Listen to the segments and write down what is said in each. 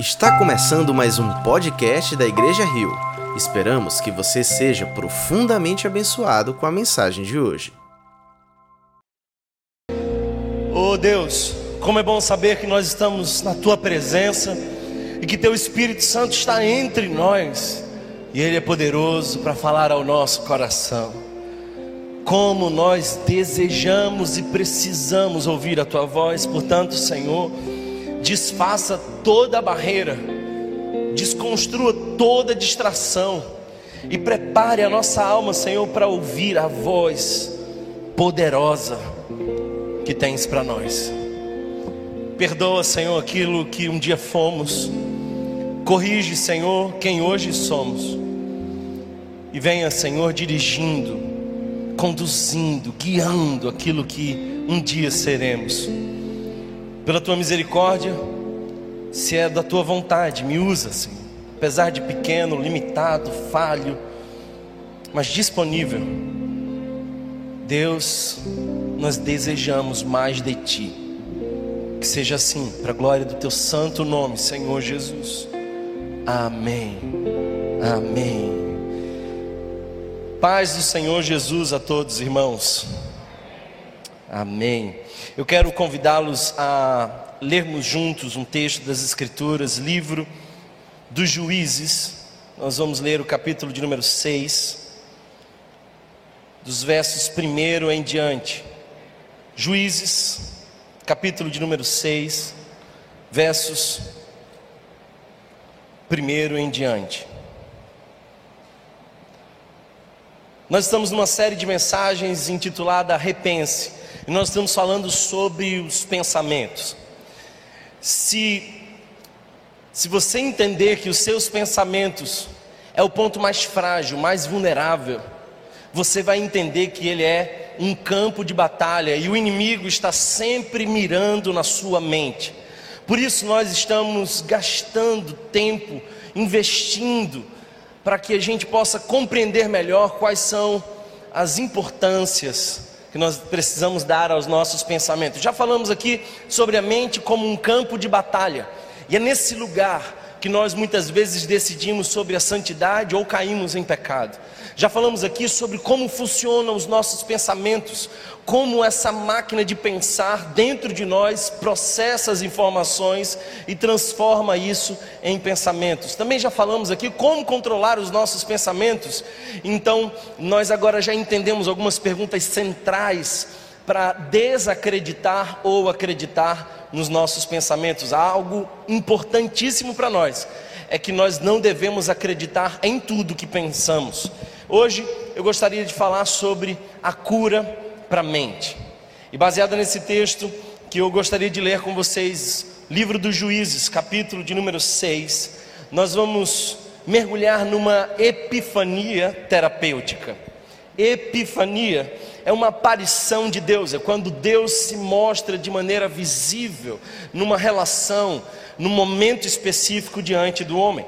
Está começando mais um podcast da Igreja Rio. Esperamos que você seja profundamente abençoado com a mensagem de hoje. Oh Deus, como é bom saber que nós estamos na tua presença e que teu Espírito Santo está entre nós e ele é poderoso para falar ao nosso coração. Como nós desejamos e precisamos ouvir a tua voz, portanto, Senhor, desfaça toda barreira, desconstrua toda distração e prepare a nossa alma, Senhor, para ouvir a voz poderosa que tens para nós. Perdoa, Senhor, aquilo que um dia fomos. Corrige, Senhor, quem hoje somos. E venha, Senhor, dirigindo, conduzindo, guiando aquilo que um dia seremos pela tua misericórdia, se é da tua vontade, me usa, Senhor. Apesar de pequeno, limitado, falho, mas disponível. Deus, nós desejamos mais de ti. Que seja assim, para a glória do teu santo nome, Senhor Jesus. Amém. Amém. Paz do Senhor Jesus a todos, irmãos. Amém. Eu quero convidá-los a lermos juntos um texto das Escrituras, livro dos Juízes. Nós vamos ler o capítulo de número 6, dos versos 1 em diante. Juízes, capítulo de número 6, versos 1 em diante. Nós estamos numa série de mensagens intitulada Repense e nós estamos falando sobre os pensamentos. Se se você entender que os seus pensamentos é o ponto mais frágil, mais vulnerável, você vai entender que ele é um campo de batalha e o inimigo está sempre mirando na sua mente. Por isso nós estamos gastando tempo, investindo para que a gente possa compreender melhor quais são as importâncias que nós precisamos dar aos nossos pensamentos. Já falamos aqui sobre a mente como um campo de batalha, e é nesse lugar que nós muitas vezes decidimos sobre a santidade ou caímos em pecado. Já falamos aqui sobre como funcionam os nossos pensamentos, como essa máquina de pensar dentro de nós processa as informações e transforma isso em pensamentos. Também já falamos aqui como controlar os nossos pensamentos. Então, nós agora já entendemos algumas perguntas centrais para desacreditar ou acreditar nos nossos pensamentos. Algo importantíssimo para nós é que nós não devemos acreditar em tudo que pensamos. Hoje eu gostaria de falar sobre a cura para a mente. E baseado nesse texto que eu gostaria de ler com vocês, livro dos Juízes, capítulo de número 6, nós vamos mergulhar numa epifania terapêutica. Epifania é uma aparição de Deus, é quando Deus se mostra de maneira visível numa relação, num momento específico diante do homem.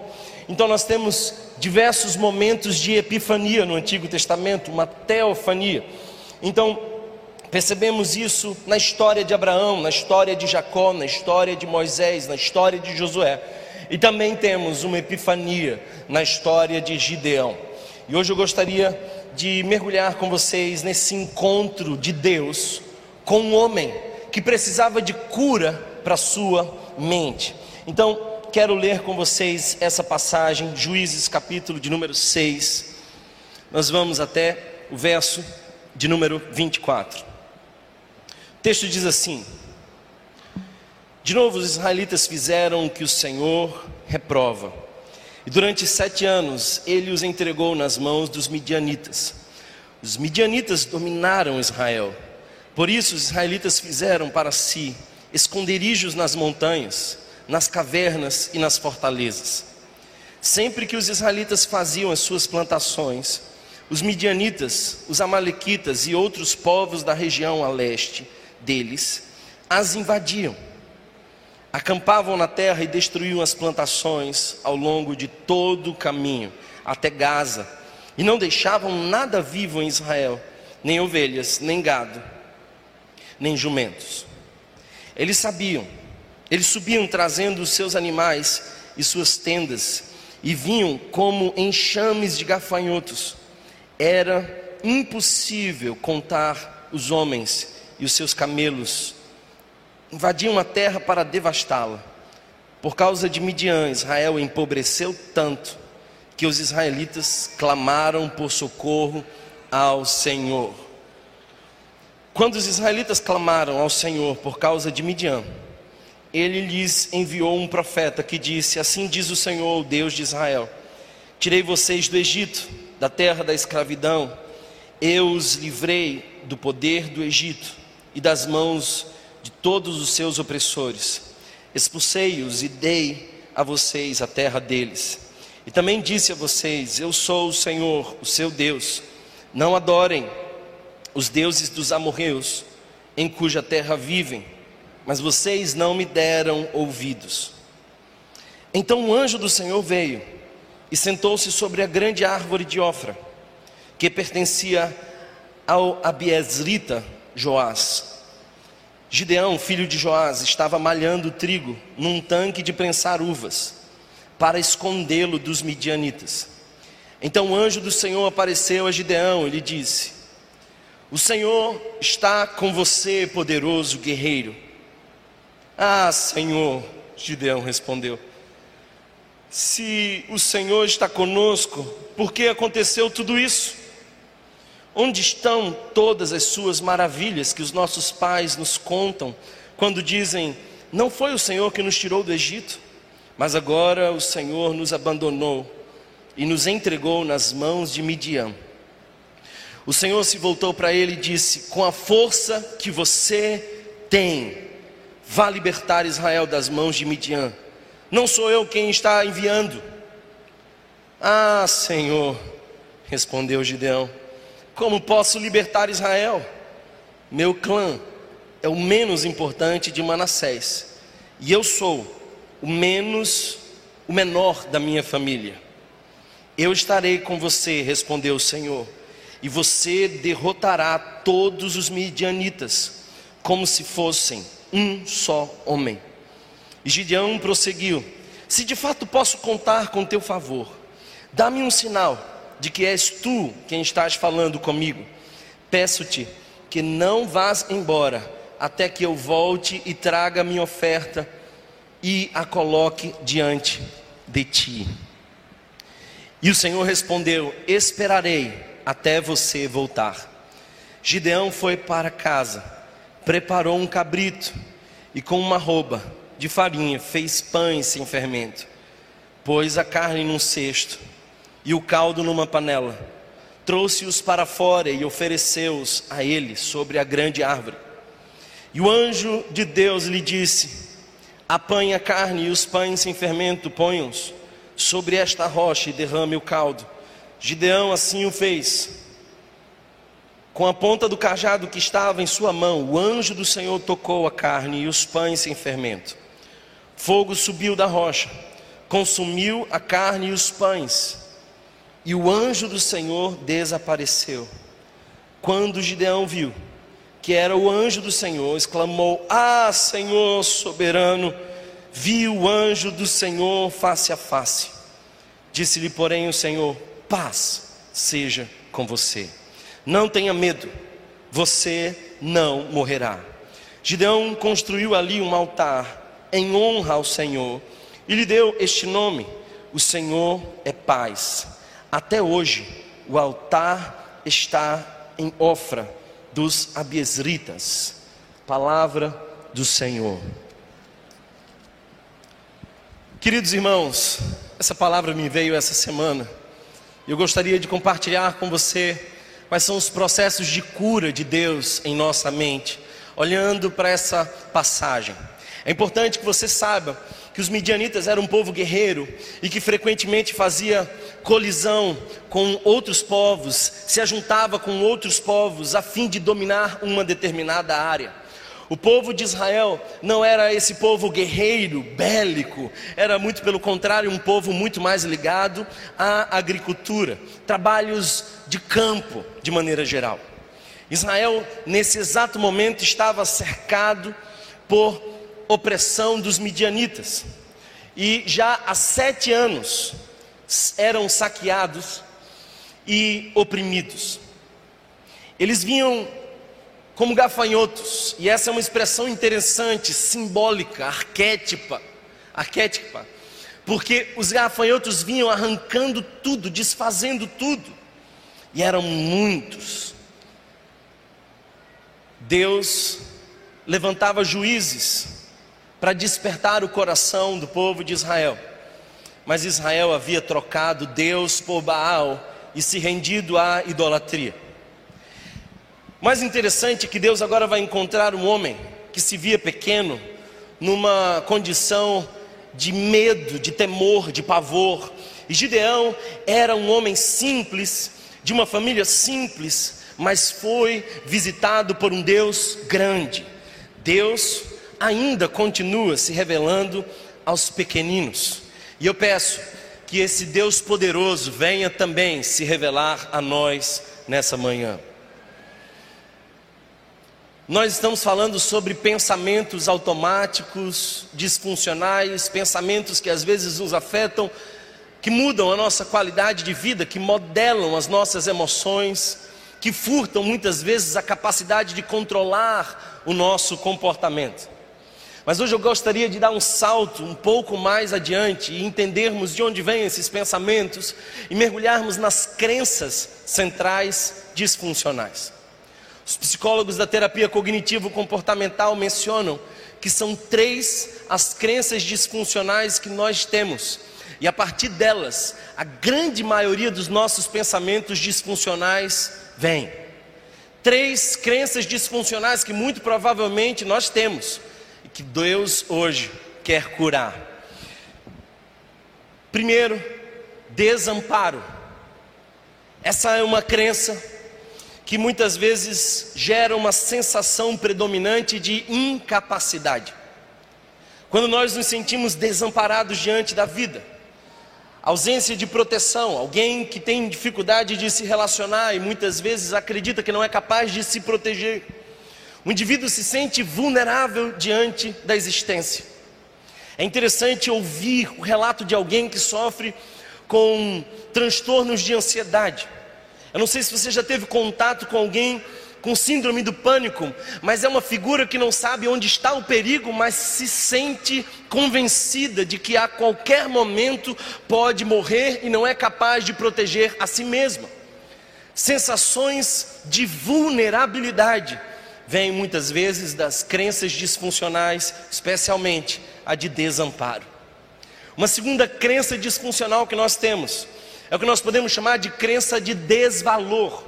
Então nós temos diversos momentos de epifania no Antigo Testamento, uma teofania. Então, percebemos isso na história de Abraão, na história de Jacó, na história de Moisés, na história de Josué. E também temos uma epifania na história de Gideão. E hoje eu gostaria de mergulhar com vocês nesse encontro de Deus com um homem que precisava de cura para sua mente. Então, quero ler com vocês essa passagem, Juízes capítulo de número 6. Nós vamos até o verso de número 24. O texto diz assim: De novo os israelitas fizeram o que o Senhor reprova. E durante sete anos ele os entregou nas mãos dos midianitas. Os midianitas dominaram Israel. Por isso os israelitas fizeram para si esconderijos nas montanhas, nas cavernas e nas fortalezas. Sempre que os israelitas faziam as suas plantações, os midianitas, os amalequitas e outros povos da região a leste deles as invadiam. Acampavam na terra e destruíam as plantações ao longo de todo o caminho, até Gaza, e não deixavam nada vivo em Israel, nem ovelhas, nem gado, nem jumentos. Eles sabiam, eles subiam trazendo os seus animais e suas tendas, e vinham como enxames de gafanhotos. Era impossível contar os homens e os seus camelos. Invadiam a terra para devastá-la. Por causa de Midian, Israel empobreceu tanto que os israelitas clamaram por socorro ao Senhor. Quando os israelitas clamaram ao Senhor por causa de Midian, ele lhes enviou um profeta que disse: Assim diz o Senhor, o Deus de Israel: Tirei vocês do Egito, da terra da escravidão, eu os livrei do poder do Egito e das mãos de todos os seus opressores. Expulsei-os e dei a vocês a terra deles. E também disse a vocês: Eu sou o Senhor, o seu Deus. Não adorem os deuses dos amorreus, em cuja terra vivem mas vocês não me deram ouvidos. Então o anjo do Senhor veio e sentou-se sobre a grande árvore de Ofra, que pertencia ao Abiesrita Joás. Gideão, filho de Joás, estava malhando trigo num tanque de prensar uvas, para escondê-lo dos midianitas. Então o anjo do Senhor apareceu a Gideão e lhe disse: O Senhor está com você, poderoso guerreiro. Ah, Senhor, Gideão respondeu. Se o Senhor está conosco, por que aconteceu tudo isso? Onde estão todas as suas maravilhas que os nossos pais nos contam quando dizem: Não foi o Senhor que nos tirou do Egito, mas agora o Senhor nos abandonou e nos entregou nas mãos de Midian. O Senhor se voltou para ele e disse: Com a força que você tem, Vá libertar Israel das mãos de Midian. Não sou eu quem está enviando. Ah, Senhor, respondeu Gideão, como posso libertar Israel? Meu clã é o menos importante de Manassés, e eu sou o menos, o menor da minha família. Eu estarei com você, respondeu o Senhor, e você derrotará todos os midianitas, como se fossem um só homem. E Gideão prosseguiu: Se de fato posso contar com teu favor, dá-me um sinal de que és tu quem estás falando comigo. Peço-te que não vás embora até que eu volte e traga minha oferta e a coloque diante de ti. E o Senhor respondeu: Esperarei até você voltar. Gideão foi para casa preparou um cabrito e com uma roupa de farinha fez pães sem fermento. Pôs a carne num cesto e o caldo numa panela. Trouxe-os para fora e ofereceu-os a ele sobre a grande árvore. E o anjo de Deus lhe disse: Apanhe a carne e os pães sem fermento, ponham-os sobre esta rocha e derrame o caldo. Gideão assim o fez. Com a ponta do cajado que estava em sua mão, o anjo do Senhor tocou a carne e os pães sem fermento. Fogo subiu da rocha, consumiu a carne e os pães, e o anjo do Senhor desapareceu. Quando Gideão viu que era o anjo do Senhor, exclamou: Ah, Senhor soberano! viu o anjo do Senhor face a face. Disse-lhe, porém, o Senhor: Paz seja com você. Não tenha medo, você não morrerá. Gideão construiu ali um altar em honra ao Senhor e lhe deu este nome: O Senhor é paz. Até hoje, o altar está em Ofra dos Abiesritas. Palavra do Senhor. Queridos irmãos, essa palavra me veio essa semana. Eu gostaria de compartilhar com você Quais são os processos de cura de Deus em nossa mente? Olhando para essa passagem. É importante que você saiba que os midianitas eram um povo guerreiro e que frequentemente fazia colisão com outros povos, se ajuntava com outros povos a fim de dominar uma determinada área. O povo de Israel não era esse povo guerreiro, bélico, era muito pelo contrário, um povo muito mais ligado à agricultura, trabalhos de campo, de maneira geral. Israel, nesse exato momento, estava cercado por opressão dos midianitas. e já há sete anos eram saqueados e oprimidos. Eles vinham como gafanhotos, e essa é uma expressão interessante, simbólica, arquétipa, arquétipa, porque os gafanhotos vinham arrancando tudo, desfazendo tudo, e eram muitos. Deus levantava juízes para despertar o coração do povo de Israel, mas Israel havia trocado Deus por Baal e se rendido à idolatria. Mais interessante é que Deus agora vai encontrar um homem que se via pequeno, numa condição de medo, de temor, de pavor. E Gideão era um homem simples, de uma família simples, mas foi visitado por um Deus grande. Deus ainda continua se revelando aos pequeninos. E eu peço que esse Deus poderoso venha também se revelar a nós nessa manhã. Nós estamos falando sobre pensamentos automáticos, disfuncionais, pensamentos que às vezes nos afetam, que mudam a nossa qualidade de vida, que modelam as nossas emoções, que furtam muitas vezes a capacidade de controlar o nosso comportamento. Mas hoje eu gostaria de dar um salto um pouco mais adiante e entendermos de onde vêm esses pensamentos e mergulharmos nas crenças centrais disfuncionais. Os psicólogos da terapia cognitivo-comportamental mencionam que são três as crenças disfuncionais que nós temos. E a partir delas, a grande maioria dos nossos pensamentos disfuncionais vem. Três crenças disfuncionais que muito provavelmente nós temos que Deus hoje quer curar. Primeiro, desamparo. Essa é uma crença que muitas vezes gera uma sensação predominante de incapacidade. Quando nós nos sentimos desamparados diante da vida, ausência de proteção, alguém que tem dificuldade de se relacionar e muitas vezes acredita que não é capaz de se proteger. O indivíduo se sente vulnerável diante da existência. É interessante ouvir o relato de alguém que sofre com transtornos de ansiedade eu não sei se você já teve contato com alguém com síndrome do pânico, mas é uma figura que não sabe onde está o perigo, mas se sente convencida de que a qualquer momento pode morrer e não é capaz de proteger a si mesma. Sensações de vulnerabilidade vêm muitas vezes das crenças disfuncionais, especialmente a de desamparo. Uma segunda crença disfuncional que nós temos é o que nós podemos chamar de crença de desvalor.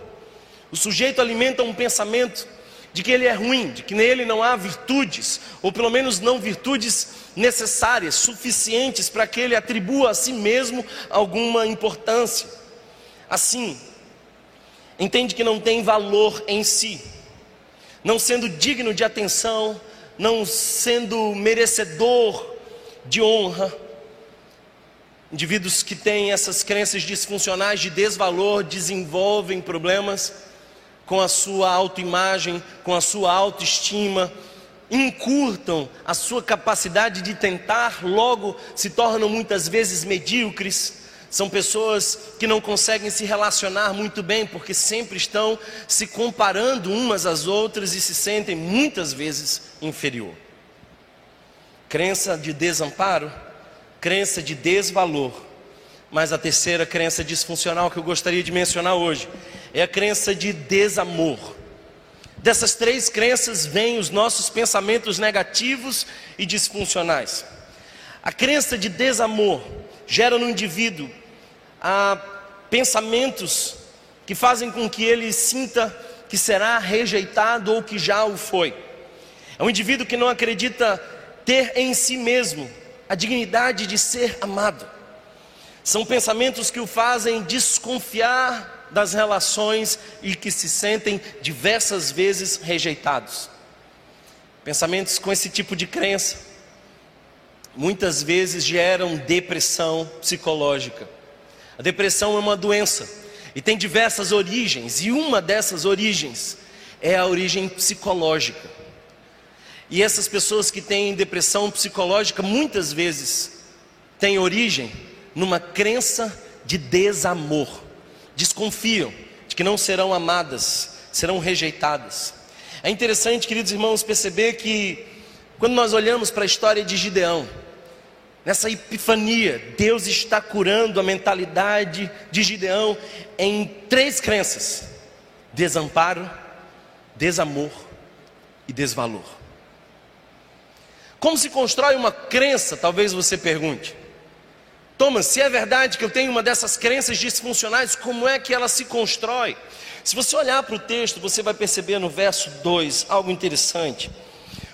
O sujeito alimenta um pensamento de que ele é ruim, de que nele não há virtudes, ou pelo menos não virtudes necessárias, suficientes para que ele atribua a si mesmo alguma importância. Assim, entende que não tem valor em si, não sendo digno de atenção, não sendo merecedor de honra, Indivíduos que têm essas crenças disfuncionais de desvalor desenvolvem problemas com a sua autoimagem, com a sua autoestima, encurtam a sua capacidade de tentar, logo se tornam muitas vezes medíocres. São pessoas que não conseguem se relacionar muito bem porque sempre estão se comparando umas às outras e se sentem muitas vezes inferior. Crença de desamparo crença de desvalor. Mas a terceira crença disfuncional que eu gostaria de mencionar hoje é a crença de desamor. Dessas três crenças vêm os nossos pensamentos negativos e disfuncionais. A crença de desamor gera no indivíduo ah, pensamentos que fazem com que ele sinta que será rejeitado ou que já o foi. É um indivíduo que não acredita ter em si mesmo a dignidade de ser amado. São pensamentos que o fazem desconfiar das relações e que se sentem diversas vezes rejeitados. Pensamentos com esse tipo de crença muitas vezes geram depressão psicológica. A depressão é uma doença e tem diversas origens, e uma dessas origens é a origem psicológica. E essas pessoas que têm depressão psicológica, muitas vezes, tem origem numa crença de desamor. Desconfiam de que não serão amadas, serão rejeitadas. É interessante, queridos irmãos, perceber que quando nós olhamos para a história de Gideão, nessa epifania, Deus está curando a mentalidade de Gideão em três crenças: desamparo, desamor e desvalor. Como se constrói uma crença, talvez você pergunte. Thomas, se é verdade que eu tenho uma dessas crenças disfuncionais, como é que ela se constrói? Se você olhar para o texto, você vai perceber no verso 2 algo interessante.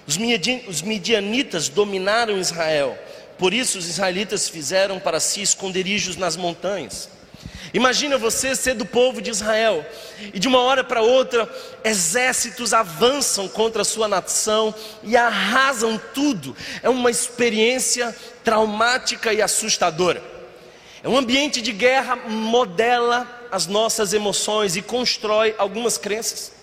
Os midianitas dominaram Israel, por isso os israelitas fizeram para si esconderijos nas montanhas. Imagina você ser do povo de Israel e de uma hora para outra exércitos avançam contra a sua nação e arrasam tudo. É uma experiência traumática e assustadora. É um ambiente de guerra modela as nossas emoções e constrói algumas crenças.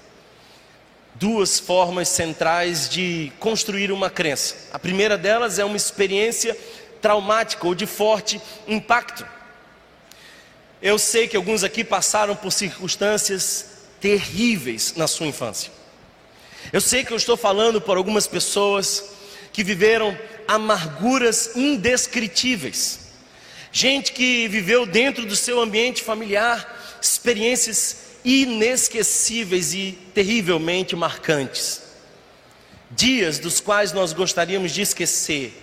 Duas formas centrais de construir uma crença. A primeira delas é uma experiência traumática ou de forte impacto. Eu sei que alguns aqui passaram por circunstâncias terríveis na sua infância. Eu sei que eu estou falando por algumas pessoas que viveram amarguras indescritíveis. Gente que viveu dentro do seu ambiente familiar experiências inesquecíveis e terrivelmente marcantes. Dias dos quais nós gostaríamos de esquecer,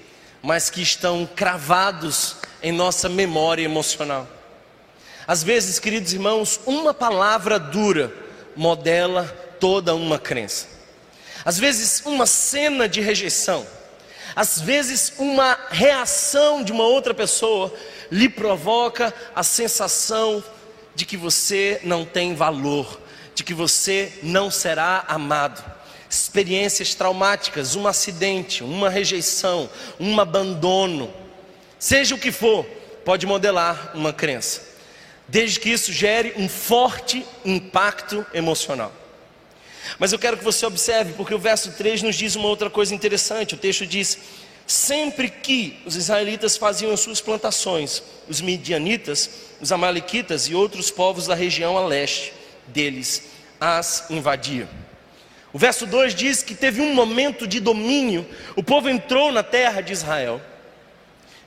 mas que estão cravados em nossa memória emocional. Às vezes, queridos irmãos, uma palavra dura modela toda uma crença. Às vezes, uma cena de rejeição, às vezes, uma reação de uma outra pessoa lhe provoca a sensação de que você não tem valor, de que você não será amado. Experiências traumáticas, um acidente, uma rejeição, um abandono, seja o que for, pode modelar uma crença desde que isso gere um forte impacto emocional. Mas eu quero que você observe, porque o verso 3 nos diz uma outra coisa interessante. O texto diz: Sempre que os israelitas faziam as suas plantações, os midianitas, os amalequitas e outros povos da região a leste deles as invadiam. O verso 2 diz que teve um momento de domínio, o povo entrou na terra de Israel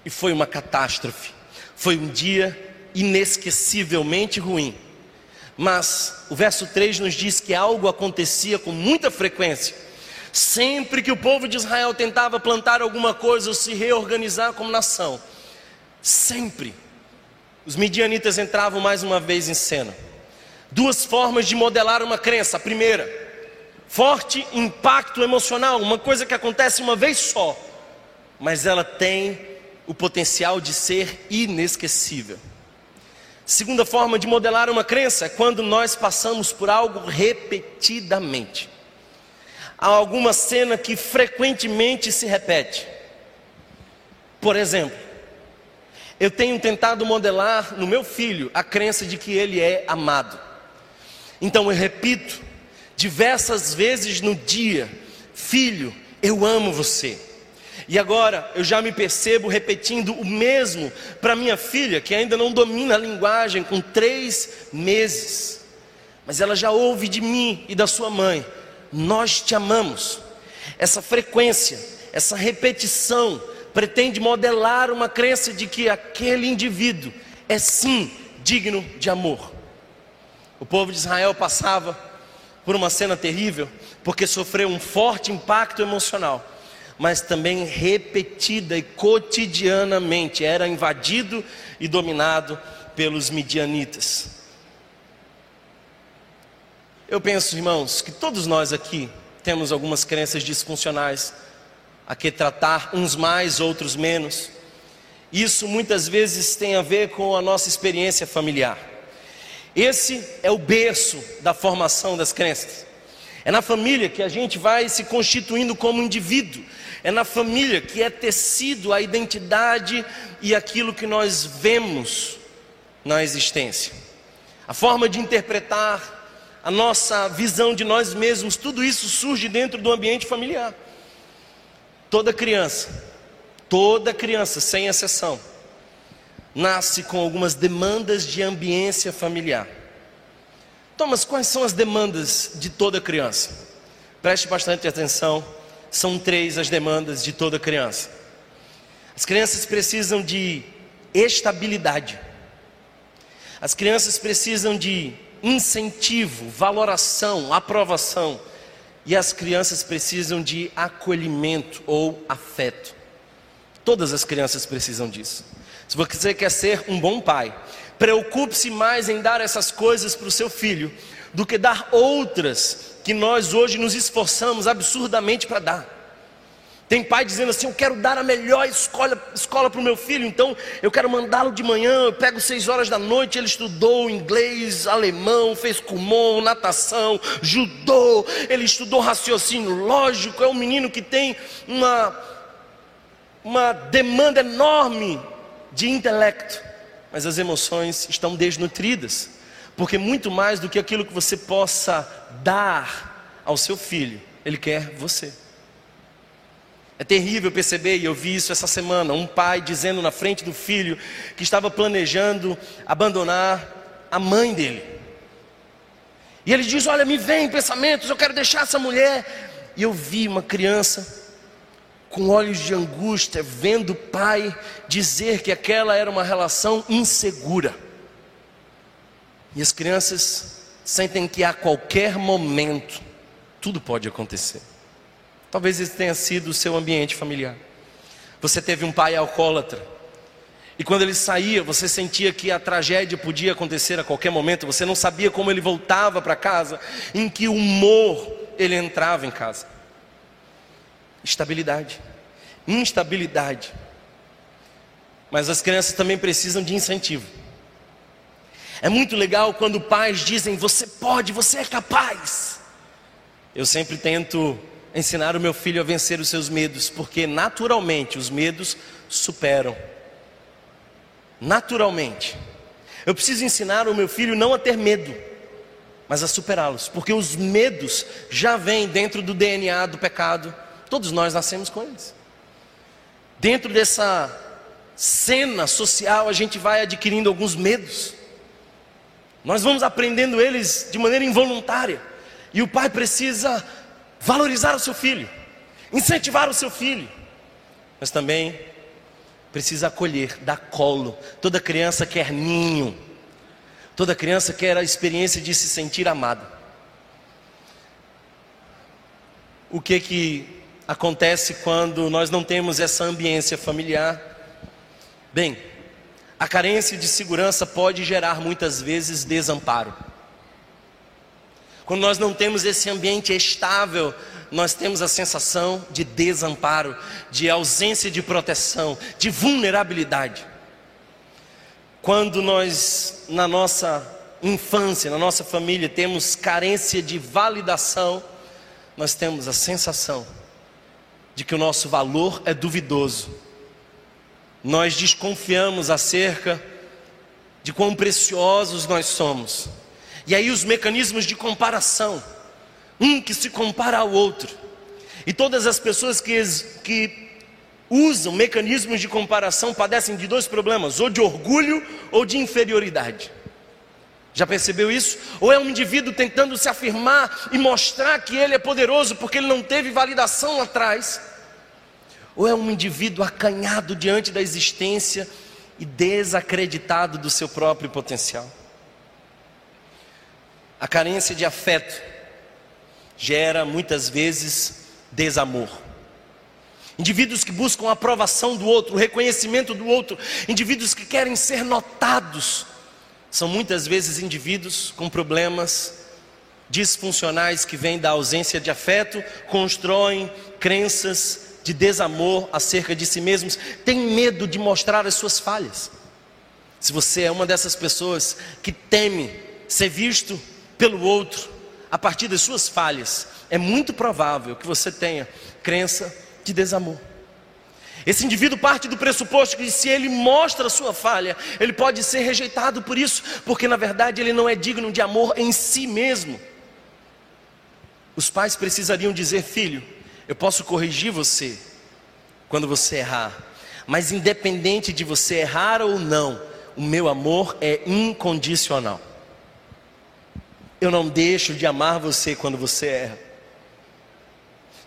e foi uma catástrofe. Foi um dia inesquecivelmente ruim. Mas o verso 3 nos diz que algo acontecia com muita frequência. Sempre que o povo de Israel tentava plantar alguma coisa ou se reorganizar como nação, sempre os midianitas entravam mais uma vez em cena. Duas formas de modelar uma crença. A primeira, forte impacto emocional, uma coisa que acontece uma vez só, mas ela tem o potencial de ser inesquecível. Segunda forma de modelar uma crença é quando nós passamos por algo repetidamente. Há alguma cena que frequentemente se repete. Por exemplo, eu tenho tentado modelar no meu filho a crença de que ele é amado. Então eu repito diversas vezes no dia: Filho, eu amo você. E agora eu já me percebo repetindo o mesmo para minha filha, que ainda não domina a linguagem, com três meses. Mas ela já ouve de mim e da sua mãe: Nós te amamos. Essa frequência, essa repetição, pretende modelar uma crença de que aquele indivíduo é sim digno de amor. O povo de Israel passava por uma cena terrível, porque sofreu um forte impacto emocional mas também repetida e cotidianamente era invadido e dominado pelos midianitas. Eu penso, irmãos, que todos nós aqui temos algumas crenças disfuncionais, a que tratar uns mais, outros menos. Isso muitas vezes tem a ver com a nossa experiência familiar. Esse é o berço da formação das crenças. É na família que a gente vai se constituindo como indivíduo, é na família que é tecido a identidade e aquilo que nós vemos na existência. A forma de interpretar, a nossa visão de nós mesmos, tudo isso surge dentro do ambiente familiar. Toda criança, toda criança, sem exceção, nasce com algumas demandas de ambiência familiar. Thomas, quais são as demandas de toda criança? Preste bastante atenção, são três as demandas de toda criança. As crianças precisam de estabilidade, as crianças precisam de incentivo, valoração, aprovação, e as crianças precisam de acolhimento ou afeto. Todas as crianças precisam disso. Se você quer ser um bom pai, preocupe-se mais em dar essas coisas para o seu filho do que dar outras que nós hoje nos esforçamos absurdamente para dar. Tem pai dizendo assim: Eu quero dar a melhor escola, escola para o meu filho, então eu quero mandá-lo de manhã. Eu pego seis horas da noite. Ele estudou inglês, alemão, fez kumon, natação, judô. Ele estudou raciocínio lógico. É um menino que tem uma, uma demanda enorme de intelecto, mas as emoções estão desnutridas, porque muito mais do que aquilo que você possa dar ao seu filho, ele quer você. É terrível perceber, e eu vi isso essa semana, um pai dizendo na frente do filho que estava planejando abandonar a mãe dele. E ele diz: Olha, me vem pensamentos, eu quero deixar essa mulher. E eu vi uma criança com olhos de angústia, vendo o pai dizer que aquela era uma relação insegura. E as crianças sentem que a qualquer momento tudo pode acontecer. Talvez esse tenha sido o seu ambiente familiar. Você teve um pai alcoólatra. E quando ele saía, você sentia que a tragédia podia acontecer a qualquer momento. Você não sabia como ele voltava para casa, em que humor ele entrava em casa. Estabilidade, instabilidade. Mas as crianças também precisam de incentivo. É muito legal quando pais dizem: Você pode, você é capaz. Eu sempre tento ensinar o meu filho a vencer os seus medos, porque naturalmente os medos superam. Naturalmente. Eu preciso ensinar o meu filho não a ter medo, mas a superá-los, porque os medos já vêm dentro do DNA do pecado. Todos nós nascemos com eles. Dentro dessa cena social, a gente vai adquirindo alguns medos. Nós vamos aprendendo eles de maneira involuntária. E o pai precisa valorizar o seu filho, incentivar o seu filho, mas também precisa acolher, dar colo. Toda criança quer ninho, toda criança quer a experiência de se sentir amada. O que que acontece quando nós não temos essa ambiência familiar? Bem, a carência de segurança pode gerar muitas vezes desamparo. Quando nós não temos esse ambiente estável, nós temos a sensação de desamparo, de ausência de proteção, de vulnerabilidade. Quando nós, na nossa infância, na nossa família, temos carência de validação, nós temos a sensação de que o nosso valor é duvidoso. Nós desconfiamos acerca de quão preciosos nós somos. E aí os mecanismos de comparação, um que se compara ao outro. E todas as pessoas que, que usam mecanismos de comparação padecem de dois problemas: ou de orgulho ou de inferioridade. Já percebeu isso? Ou é um indivíduo tentando se afirmar e mostrar que ele é poderoso porque ele não teve validação lá atrás, ou é um indivíduo acanhado diante da existência e desacreditado do seu próprio potencial. A carência de afeto gera muitas vezes desamor. Indivíduos que buscam a aprovação do outro, o reconhecimento do outro, indivíduos que querem ser notados, são muitas vezes indivíduos com problemas disfuncionais que vêm da ausência de afeto, constroem crenças de desamor acerca de si mesmos, têm medo de mostrar as suas falhas. Se você é uma dessas pessoas que teme ser visto pelo outro, a partir das suas falhas, é muito provável que você tenha crença de desamor. Esse indivíduo parte do pressuposto que se ele mostra a sua falha, ele pode ser rejeitado por isso, porque na verdade ele não é digno de amor em si mesmo. Os pais precisariam dizer: Filho, eu posso corrigir você quando você errar, Mas independente de você errar ou não, o meu amor é incondicional. Eu não deixo de amar você quando você erra.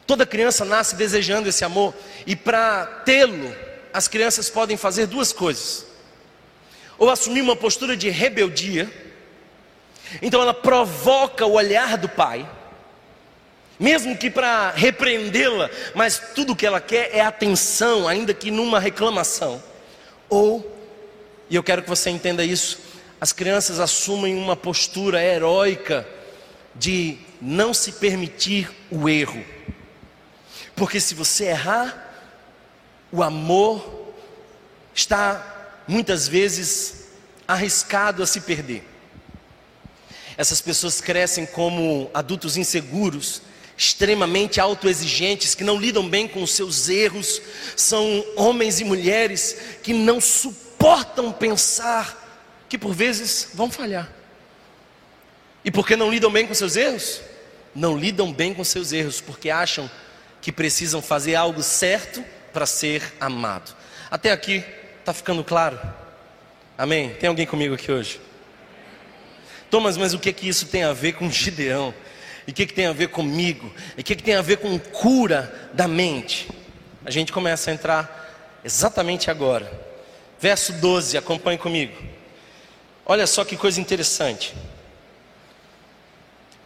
Toda criança nasce desejando esse amor, e para tê-lo, as crianças podem fazer duas coisas: ou assumir uma postura de rebeldia, então ela provoca o olhar do pai, mesmo que para repreendê-la, mas tudo que ela quer é atenção, ainda que numa reclamação. Ou, e eu quero que você entenda isso, as crianças assumem uma postura heróica de não se permitir o erro. Porque se você errar, o amor está muitas vezes arriscado a se perder. Essas pessoas crescem como adultos inseguros, extremamente autoexigentes, que não lidam bem com os seus erros, são homens e mulheres que não suportam pensar que por vezes vão falhar. E porque não lidam bem com seus erros? Não lidam bem com seus erros, porque acham que precisam fazer algo certo para ser amado. Até aqui está ficando claro? Amém? Tem alguém comigo aqui hoje? Thomas, mas o que que isso tem a ver com Gideão? E o que, que tem a ver comigo? E o que, que tem a ver com cura da mente? A gente começa a entrar exatamente agora. Verso 12, acompanhe comigo. Olha só que coisa interessante.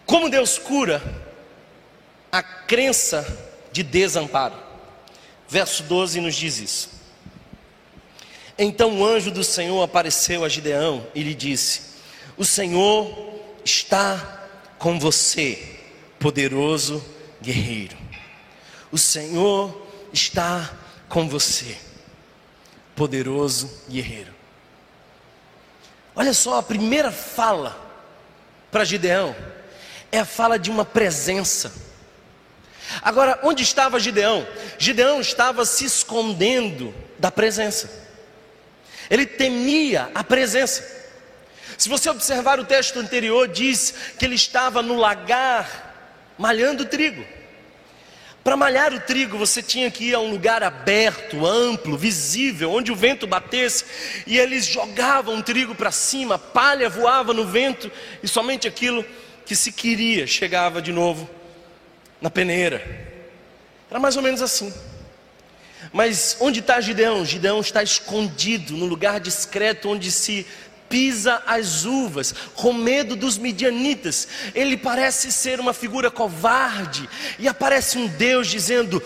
Como Deus cura a crença de desamparo. Verso 12 nos diz isso. Então o anjo do Senhor apareceu a Gideão e lhe disse: O Senhor está com você, poderoso guerreiro. O Senhor está com você, poderoso guerreiro. Olha só, a primeira fala para Gideão é a fala de uma presença. Agora, onde estava Gideão? Gideão estava se escondendo da presença. Ele temia a presença. Se você observar o texto anterior, diz que ele estava no lagar malhando trigo. Para malhar o trigo, você tinha que ir a um lugar aberto, amplo, visível, onde o vento batesse, e eles jogavam o trigo para cima, palha voava no vento, e somente aquilo que se queria chegava de novo na peneira. Era mais ou menos assim. Mas onde está Gideão? Gideão está escondido no lugar discreto onde se pisa as uvas, com medo dos midianitas. Ele parece ser uma figura covarde, e aparece um Deus dizendo: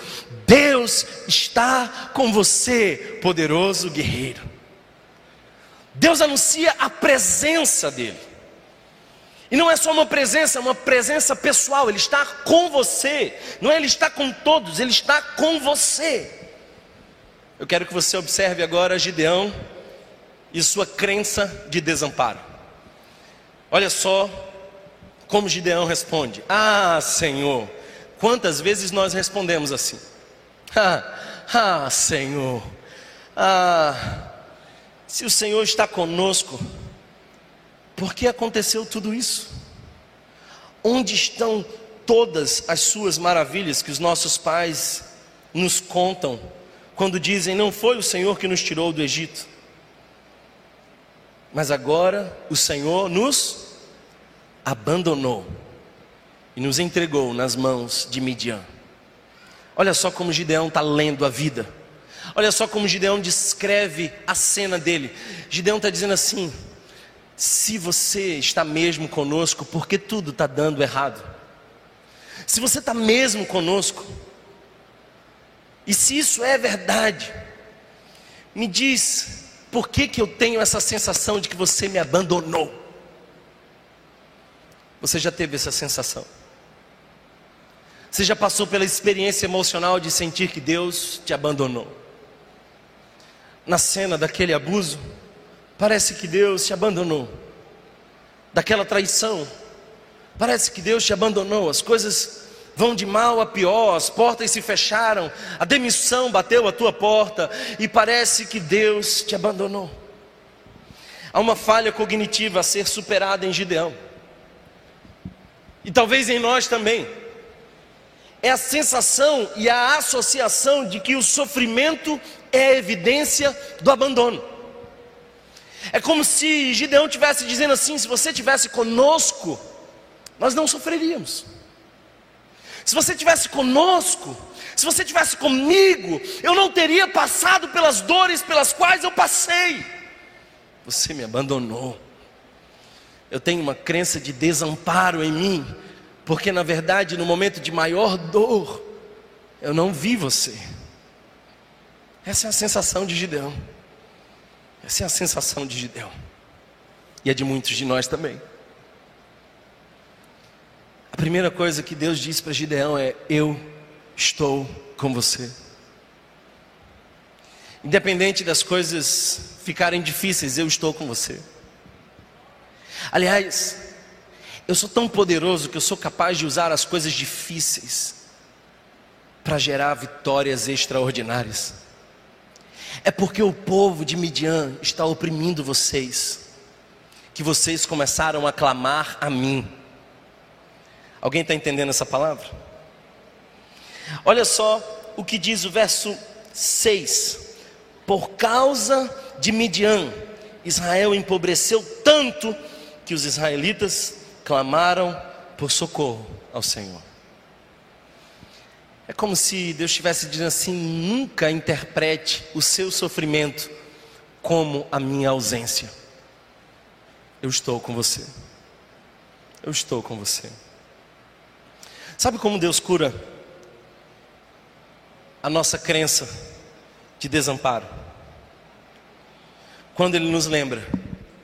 Deus está com você, poderoso guerreiro. Deus anuncia a presença dele. E não é só uma presença, é uma presença pessoal, ele está com você. Não é ele está com todos, ele está com você. Eu quero que você observe agora Gideão e sua crença de desamparo. Olha só como Gideão responde: Ah, Senhor, quantas vezes nós respondemos assim? Ah, ah Senhor, ah, se o Senhor está conosco, por que aconteceu tudo isso? Onde estão todas as suas maravilhas que os nossos pais nos contam quando dizem: Não foi o Senhor que nos tirou do Egito? Mas agora o Senhor nos abandonou e nos entregou nas mãos de Midian. Olha só como Gideão está lendo a vida. Olha só como Gideão descreve a cena dele. Gideão está dizendo assim: se você está mesmo conosco, porque tudo está dando errado. Se você está mesmo conosco, e se isso é verdade, me diz por que, que eu tenho essa sensação de que você me abandonou? Você já teve essa sensação? Você já passou pela experiência emocional de sentir que Deus te abandonou? Na cena daquele abuso, parece que Deus te abandonou. Daquela traição, parece que Deus te abandonou. As coisas vão de mal a pior, as portas se fecharam, a demissão bateu a tua porta e parece que Deus te abandonou. Há uma falha cognitiva a ser superada em Gideão, e talvez em nós também. é a sensação e a associação de que o sofrimento é evidência do abandono. É como se Gideão tivesse dizendo assim: se você tivesse conosco, nós não sofreríamos. Se você tivesse conosco, se você tivesse comigo, eu não teria passado pelas dores pelas quais eu passei. Você me abandonou. Eu tenho uma crença de desamparo em mim, porque na verdade, no momento de maior dor, eu não vi você. Essa é a sensação de Gideão. Essa é a sensação de Gideão. E é de muitos de nós também. A primeira coisa que Deus disse para Gideão é: Eu estou com você. Independente das coisas ficarem difíceis, eu estou com você. Aliás, eu sou tão poderoso que eu sou capaz de usar as coisas difíceis para gerar vitórias extraordinárias. É porque o povo de Midian está oprimindo vocês, que vocês começaram a clamar a mim. Alguém está entendendo essa palavra? Olha só o que diz o verso 6: Por causa de Midian, Israel empobreceu tanto que os israelitas clamaram por socorro ao Senhor. É como se Deus estivesse dizendo assim: nunca interprete o seu sofrimento como a minha ausência. Eu estou com você. Eu estou com você. Sabe como Deus cura a nossa crença de desamparo? Quando Ele nos lembra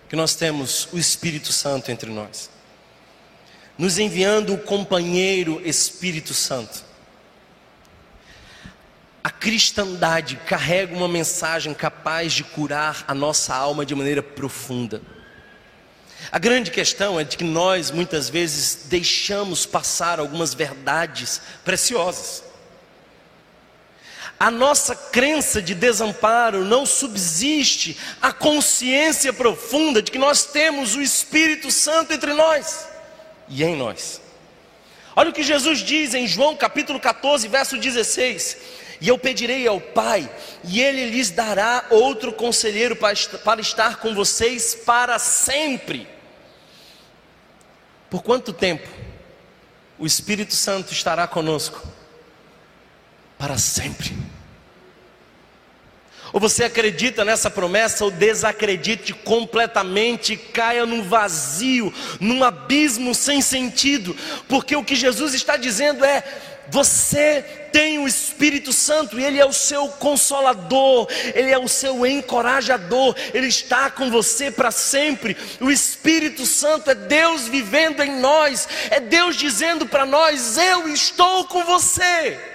que nós temos o Espírito Santo entre nós, nos enviando o companheiro Espírito Santo. A cristandade carrega uma mensagem capaz de curar a nossa alma de maneira profunda. A grande questão é de que nós muitas vezes deixamos passar algumas verdades preciosas. A nossa crença de desamparo não subsiste a consciência profunda de que nós temos o Espírito Santo entre nós e em nós. Olha o que Jesus diz em João capítulo 14, verso 16: E eu pedirei ao Pai, e Ele lhes dará outro conselheiro para estar com vocês para sempre. Por quanto tempo o Espírito Santo estará conosco? para sempre. Ou você acredita nessa promessa ou desacredite completamente, caia num vazio, num abismo sem sentido, porque o que Jesus está dizendo é: você tem o Espírito Santo e Ele é o seu consolador, Ele é o seu encorajador, Ele está com você para sempre. O Espírito Santo é Deus vivendo em nós, é Deus dizendo para nós: Eu estou com você.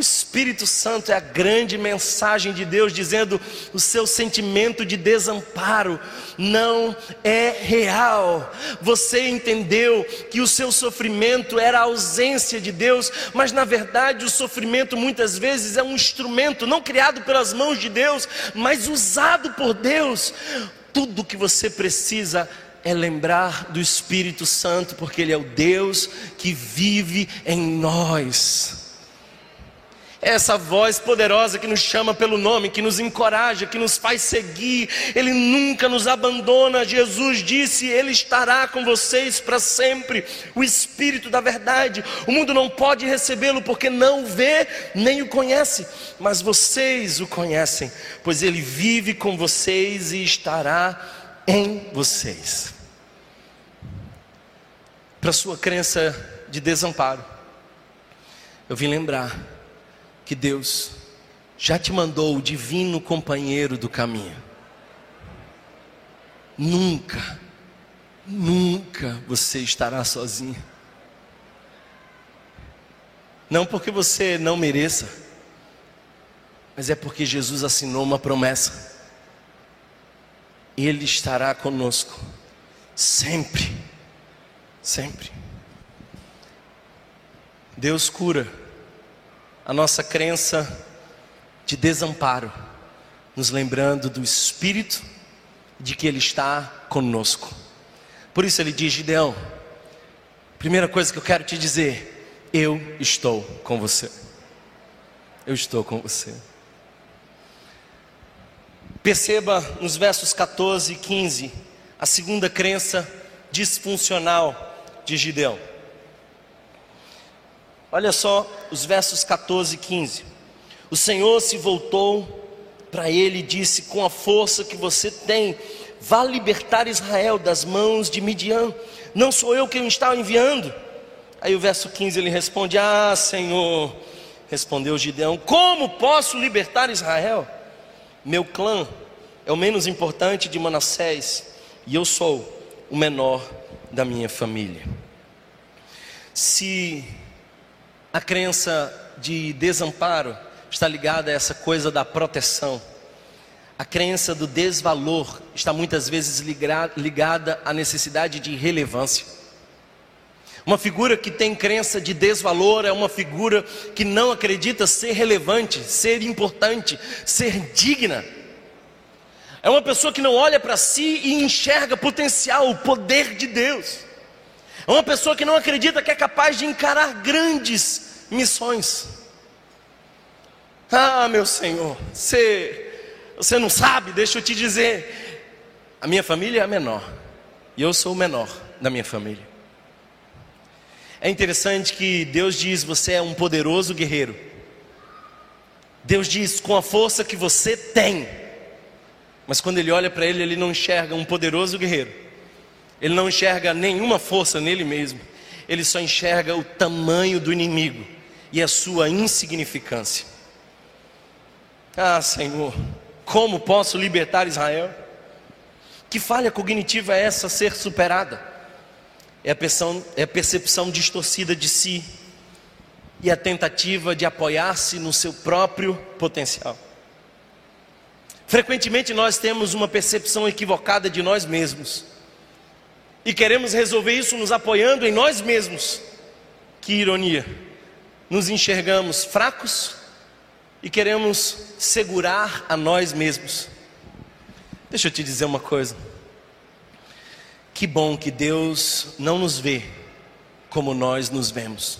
O Espírito Santo é a grande mensagem de Deus dizendo: o seu sentimento de desamparo não é real. Você entendeu que o seu sofrimento era a ausência de Deus, mas na verdade o sofrimento muitas vezes é um instrumento não criado pelas mãos de Deus, mas usado por Deus. Tudo que você precisa é lembrar do Espírito Santo, porque Ele é o Deus que vive em nós essa voz poderosa que nos chama pelo nome, que nos encoraja, que nos faz seguir, Ele nunca nos abandona. Jesus disse: Ele estará com vocês para sempre. O Espírito da Verdade, o mundo não pode recebê-lo porque não o vê nem o conhece, mas vocês o conhecem, pois Ele vive com vocês e estará em vocês. Para sua crença de desamparo, eu vim lembrar que Deus já te mandou o divino companheiro do caminho. Nunca, nunca você estará sozinho. Não porque você não mereça, mas é porque Jesus assinou uma promessa. Ele estará conosco sempre, sempre. Deus cura a nossa crença de desamparo, nos lembrando do Espírito de que Ele está conosco. Por isso ele diz: Gideão, primeira coisa que eu quero te dizer, Eu estou com você. Eu estou com você. Perceba nos versos 14 e 15 a segunda crença disfuncional de Gideão. Olha só os versos 14 e 15. O Senhor se voltou para ele e disse: Com a força que você tem, vá libertar Israel das mãos de Midian. Não sou eu quem o está enviando. Aí o verso 15 ele responde: Ah, Senhor, respondeu Gideão: Como posso libertar Israel? Meu clã é o menos importante de Manassés e eu sou o menor da minha família. Se a crença de desamparo está ligada a essa coisa da proteção, a crença do desvalor está muitas vezes ligada à necessidade de relevância. Uma figura que tem crença de desvalor é uma figura que não acredita ser relevante, ser importante, ser digna. É uma pessoa que não olha para si e enxerga potencial, o poder de Deus. É uma pessoa que não acredita que é capaz de encarar grandes missões. Ah, meu Senhor, você, você não sabe, deixa eu te dizer. A minha família é a menor, e eu sou o menor da minha família. É interessante que Deus diz: Você é um poderoso guerreiro. Deus diz: Com a força que você tem, mas quando ele olha para ele, ele não enxerga um poderoso guerreiro. Ele não enxerga nenhuma força nele mesmo. Ele só enxerga o tamanho do inimigo e a sua insignificância. Ah, Senhor, como posso libertar Israel? Que falha cognitiva é essa a ser superada? É a, percepção, é a percepção distorcida de si e a tentativa de apoiar-se no seu próprio potencial. Frequentemente nós temos uma percepção equivocada de nós mesmos e queremos resolver isso nos apoiando em nós mesmos. Que ironia! Nos enxergamos fracos e queremos segurar a nós mesmos. Deixa eu te dizer uma coisa. Que bom que Deus não nos vê como nós nos vemos.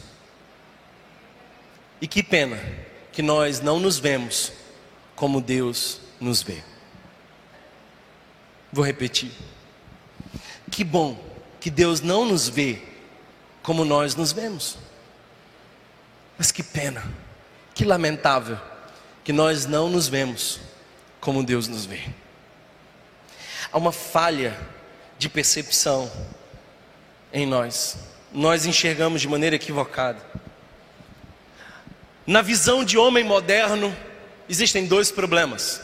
E que pena que nós não nos vemos como Deus nos vê. Vou repetir. Que bom que Deus não nos vê como nós nos vemos. Mas que pena, que lamentável que nós não nos vemos como Deus nos vê. Há uma falha de percepção em nós. Nós enxergamos de maneira equivocada. Na visão de homem moderno, existem dois problemas.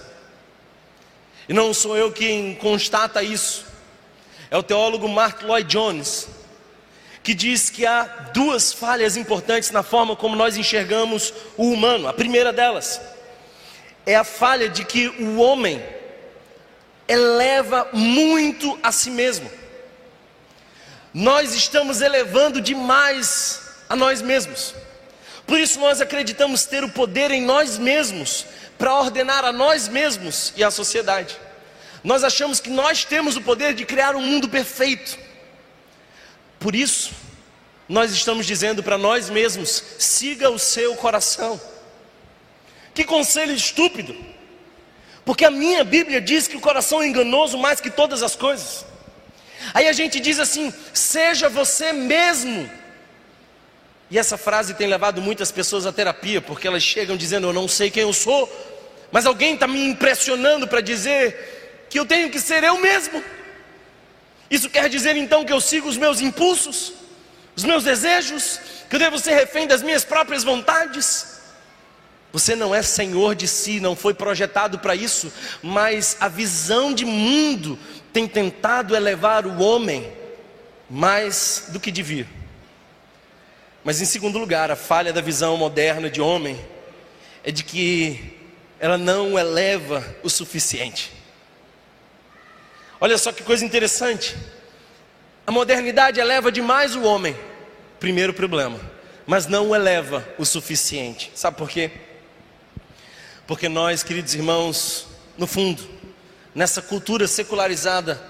E não sou eu quem constata isso. É o teólogo Mark Lloyd Jones, que diz que há duas falhas importantes na forma como nós enxergamos o humano. A primeira delas é a falha de que o homem eleva muito a si mesmo. Nós estamos elevando demais a nós mesmos. Por isso nós acreditamos ter o poder em nós mesmos para ordenar a nós mesmos e à sociedade. Nós achamos que nós temos o poder de criar um mundo perfeito. Por isso, nós estamos dizendo para nós mesmos: siga o seu coração. Que conselho estúpido! Porque a minha Bíblia diz que o coração é enganoso mais que todas as coisas. Aí a gente diz assim: seja você mesmo. E essa frase tem levado muitas pessoas à terapia, porque elas chegam dizendo: Eu não sei quem eu sou, mas alguém está me impressionando para dizer que eu tenho que ser eu mesmo. Isso quer dizer então que eu sigo os meus impulsos, os meus desejos, que eu devo ser refém das minhas próprias vontades. Você não é senhor de si, não foi projetado para isso, mas a visão de mundo tem tentado elevar o homem mais do que devia. Mas em segundo lugar, a falha da visão moderna de homem é de que ela não eleva o suficiente. Olha só que coisa interessante. A modernidade eleva demais o homem, primeiro problema, mas não o eleva o suficiente. Sabe por quê? Porque nós, queridos irmãos, no fundo, nessa cultura secularizada,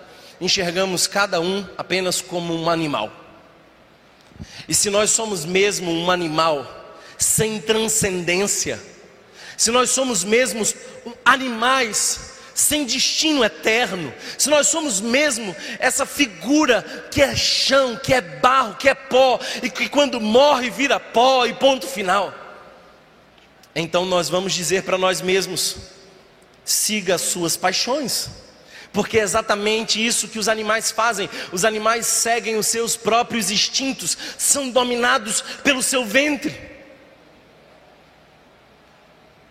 enxergamos cada um apenas como um animal. E se nós somos mesmo um animal sem transcendência, se nós somos mesmos animais sem destino eterno, se nós somos mesmo essa figura que é chão, que é barro, que é pó, e que quando morre vira pó e ponto final, então nós vamos dizer para nós mesmos: siga as suas paixões. Porque é exatamente isso que os animais fazem. Os animais seguem os seus próprios instintos, são dominados pelo seu ventre.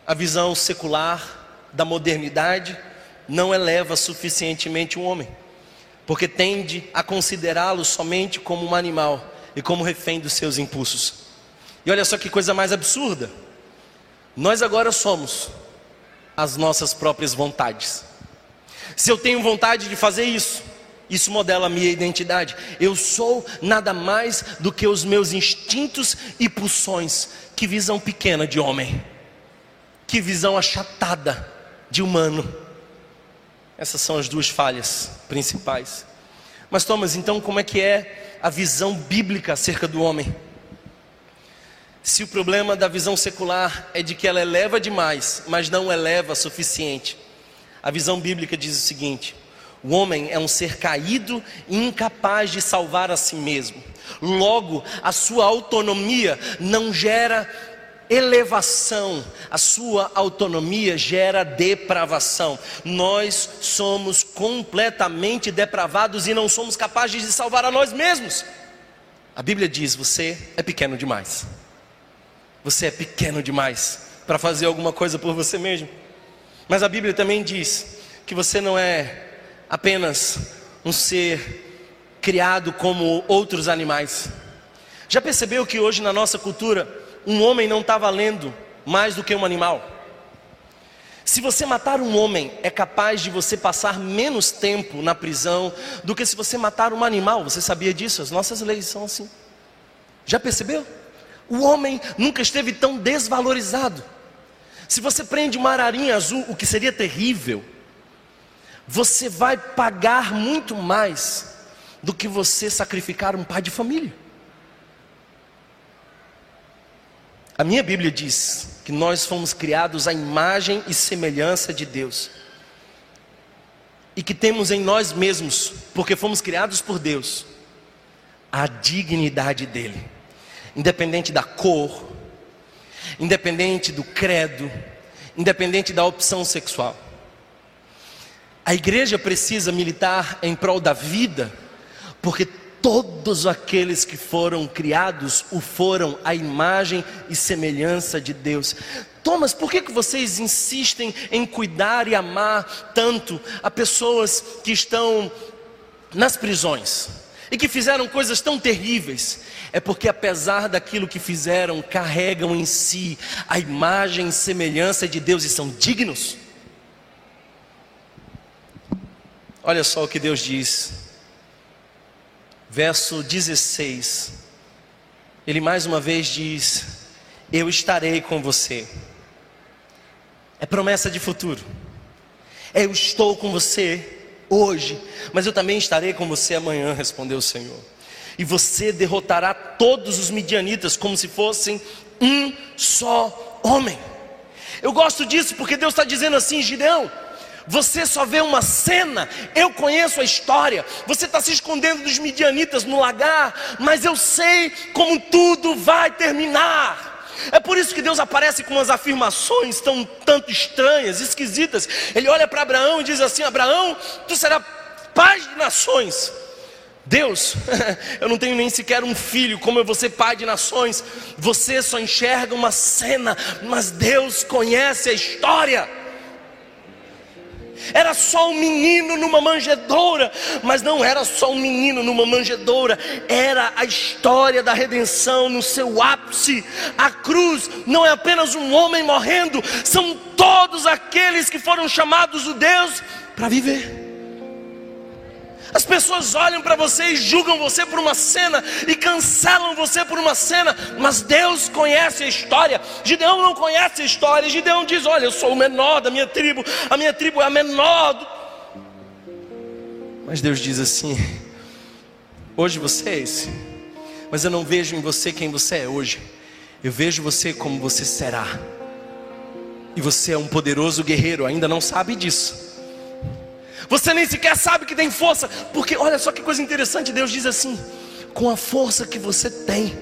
A visão secular da modernidade não eleva suficientemente o homem, porque tende a considerá-lo somente como um animal e como refém dos seus impulsos. E olha só que coisa mais absurda. Nós agora somos as nossas próprias vontades. Se eu tenho vontade de fazer isso, isso modela a minha identidade. Eu sou nada mais do que os meus instintos e pulsões. Que visão pequena de homem. Que visão achatada de humano. Essas são as duas falhas principais. Mas Thomas, então como é que é a visão bíblica acerca do homem? Se o problema da visão secular é de que ela eleva demais, mas não eleva o suficiente, a visão bíblica diz o seguinte: o homem é um ser caído e incapaz de salvar a si mesmo. Logo, a sua autonomia não gera elevação, a sua autonomia gera depravação. Nós somos completamente depravados e não somos capazes de salvar a nós mesmos. A Bíblia diz: você é pequeno demais. Você é pequeno demais para fazer alguma coisa por você mesmo. Mas a Bíblia também diz que você não é apenas um ser criado como outros animais. Já percebeu que hoje na nossa cultura um homem não está valendo mais do que um animal. Se você matar um homem, é capaz de você passar menos tempo na prisão do que se você matar um animal. Você sabia disso? As nossas leis são assim. Já percebeu? O homem nunca esteve tão desvalorizado. Se você prende uma ararinha azul, o que seria terrível, você vai pagar muito mais do que você sacrificar um pai de família. A minha Bíblia diz que nós fomos criados à imagem e semelhança de Deus. E que temos em nós mesmos, porque fomos criados por Deus, a dignidade dele. Independente da cor, independente do credo, independente da opção sexual. A igreja precisa militar em prol da vida, porque todos aqueles que foram criados o foram à imagem e semelhança de Deus. Thomas, por que, que vocês insistem em cuidar e amar tanto a pessoas que estão nas prisões e que fizeram coisas tão terríveis? É porque, apesar daquilo que fizeram, carregam em si a imagem e semelhança de Deus e são dignos. Olha só o que Deus diz verso 16, ele mais uma vez diz: Eu estarei com você. É promessa de futuro. Eu estou com você hoje, mas eu também estarei com você amanhã, respondeu o Senhor. E você derrotará todos os midianitas como se fossem um só homem. Eu gosto disso porque Deus está dizendo assim, Gideão. Você só vê uma cena, eu conheço a história. Você está se escondendo dos midianitas no lagar, mas eu sei como tudo vai terminar. É por isso que Deus aparece com umas afirmações tão tanto estranhas, esquisitas. Ele olha para Abraão e diz assim: Abraão, tu serás pai de nações. Deus, eu não tenho nem sequer um filho, como eu vou ser pai de nações? Você só enxerga uma cena, mas Deus conhece a história. Era só um menino numa manjedoura, mas não era só um menino numa manjedoura, era a história da redenção no seu ápice. A cruz não é apenas um homem morrendo, são todos aqueles que foram chamados o Deus para viver. As pessoas olham para você e julgam você por uma cena e cancelam você por uma cena, mas Deus conhece a história. Gideão não conhece a história. Gideão diz: Olha, eu sou o menor da minha tribo, a minha tribo é a menor. Do... Mas Deus diz assim: Hoje você é esse, mas eu não vejo em você quem você é hoje. Eu vejo você como você será. E você é um poderoso guerreiro, ainda não sabe disso. Você nem sequer sabe que tem força, porque olha só que coisa interessante, Deus diz assim: com a força que você tem.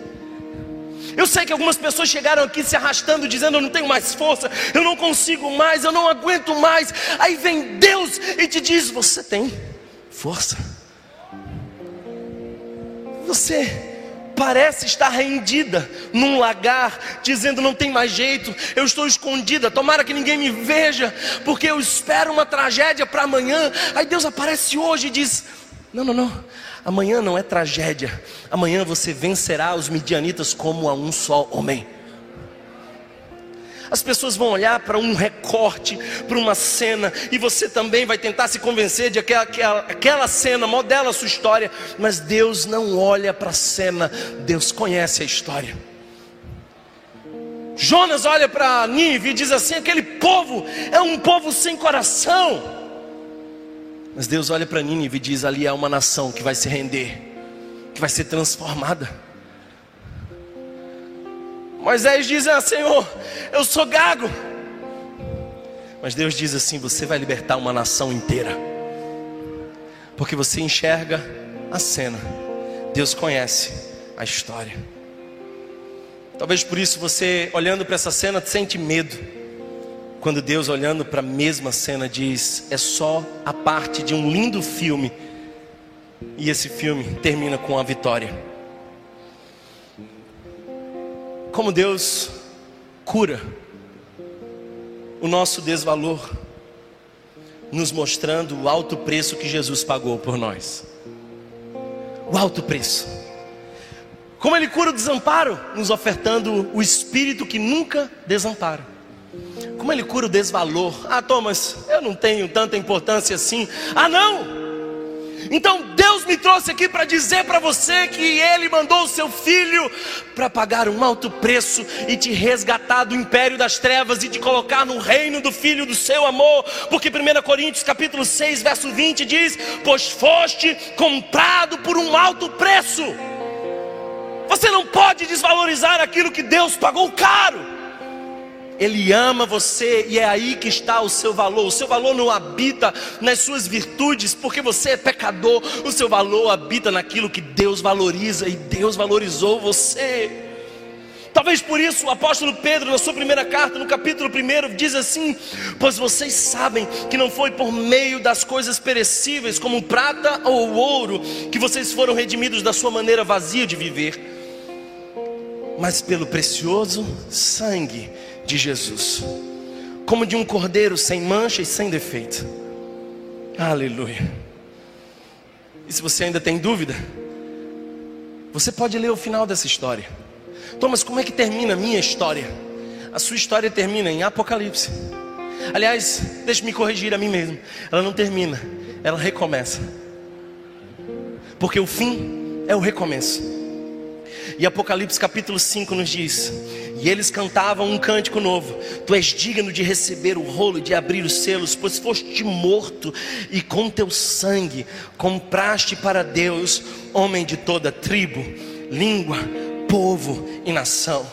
Eu sei que algumas pessoas chegaram aqui se arrastando, dizendo: Eu não tenho mais força, eu não consigo mais, eu não aguento mais. Aí vem Deus e te diz: Você tem força. Você parece estar rendida num lagar, dizendo: Não tem mais jeito, eu estou escondida, tomara que ninguém me veja, porque eu espero uma tragédia para amanhã. Aí Deus aparece hoje e diz: Não, não, não, amanhã não é tragédia, amanhã você vencerá os midianitas como a um só homem. As pessoas vão olhar para um recorte, para uma cena, e você também vai tentar se convencer de que aquela, aquela cena modela a sua história, mas Deus não olha para a cena, Deus conhece a história. Jonas olha para Nínive e diz assim: aquele povo é um povo sem coração. Mas Deus olha para Nínive e diz: ali há uma nação que vai se render, que vai ser transformada. Moisés diz: ah, Senhor, eu sou gago. Mas Deus diz assim: Você vai libertar uma nação inteira, porque você enxerga a cena, Deus conhece a história. Talvez por isso você, olhando para essa cena, sente medo, quando Deus, olhando para a mesma cena, diz: É só a parte de um lindo filme, e esse filme termina com a vitória. Como Deus cura o nosso desvalor, nos mostrando o alto preço que Jesus pagou por nós. O alto preço. Como Ele cura o desamparo, nos ofertando o Espírito que nunca desampara. Como Ele cura o desvalor. Ah, Thomas, eu não tenho tanta importância assim. Ah, não! Então Deus me trouxe aqui para dizer para você que Ele mandou o seu filho para pagar um alto preço e te resgatar do império das trevas e te colocar no reino do filho do seu amor. Porque 1 Coríntios capítulo 6, verso 20 diz: Pois foste comprado por um alto preço. Você não pode desvalorizar aquilo que Deus pagou caro. Ele ama você e é aí que está o seu valor. O seu valor não habita nas suas virtudes, porque você é pecador. O seu valor habita naquilo que Deus valoriza e Deus valorizou você. Talvez por isso o apóstolo Pedro, na sua primeira carta, no capítulo 1, diz assim: Pois vocês sabem que não foi por meio das coisas perecíveis, como prata ou ouro, que vocês foram redimidos da sua maneira vazia de viver, mas pelo precioso sangue de Jesus, como de um cordeiro sem mancha e sem defeito. Aleluia. E se você ainda tem dúvida, você pode ler o final dessa história. Thomas, como é que termina a minha história? A sua história termina em Apocalipse. Aliás, deixe-me corrigir a mim mesmo. Ela não termina, ela recomeça. Porque o fim é o recomeço. E Apocalipse capítulo 5 nos diz: e eles cantavam um cântico novo: Tu és digno de receber o rolo e de abrir os selos, pois foste morto e com teu sangue compraste para Deus homem de toda tribo, língua, povo e nação.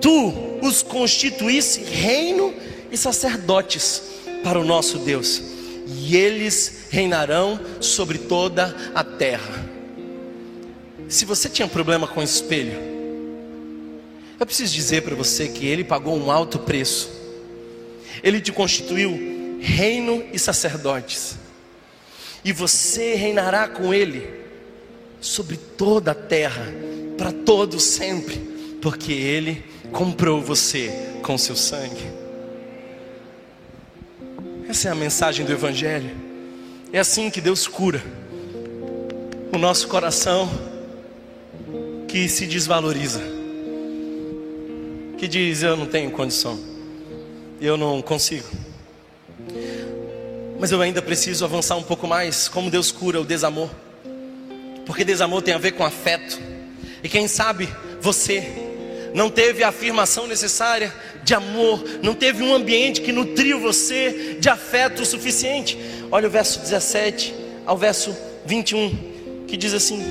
Tu os constituísse reino e sacerdotes para o nosso Deus, e eles reinarão sobre toda a terra. Se você tinha problema com espelho, eu preciso dizer para você que Ele pagou um alto preço. Ele te constituiu reino e sacerdotes. E você reinará com Ele sobre toda a terra, para todo sempre, porque Ele comprou você com seu sangue. Essa é a mensagem do Evangelho. É assim que Deus cura o nosso coração que se desvaloriza que diz: Eu não tenho condição, eu não consigo. Mas eu ainda preciso avançar um pouco mais. Como Deus cura o desamor, porque desamor tem a ver com afeto, e quem sabe você não teve a afirmação necessária de amor, não teve um ambiente que nutriu você de afeto o suficiente. Olha o verso 17 ao verso 21, que diz assim: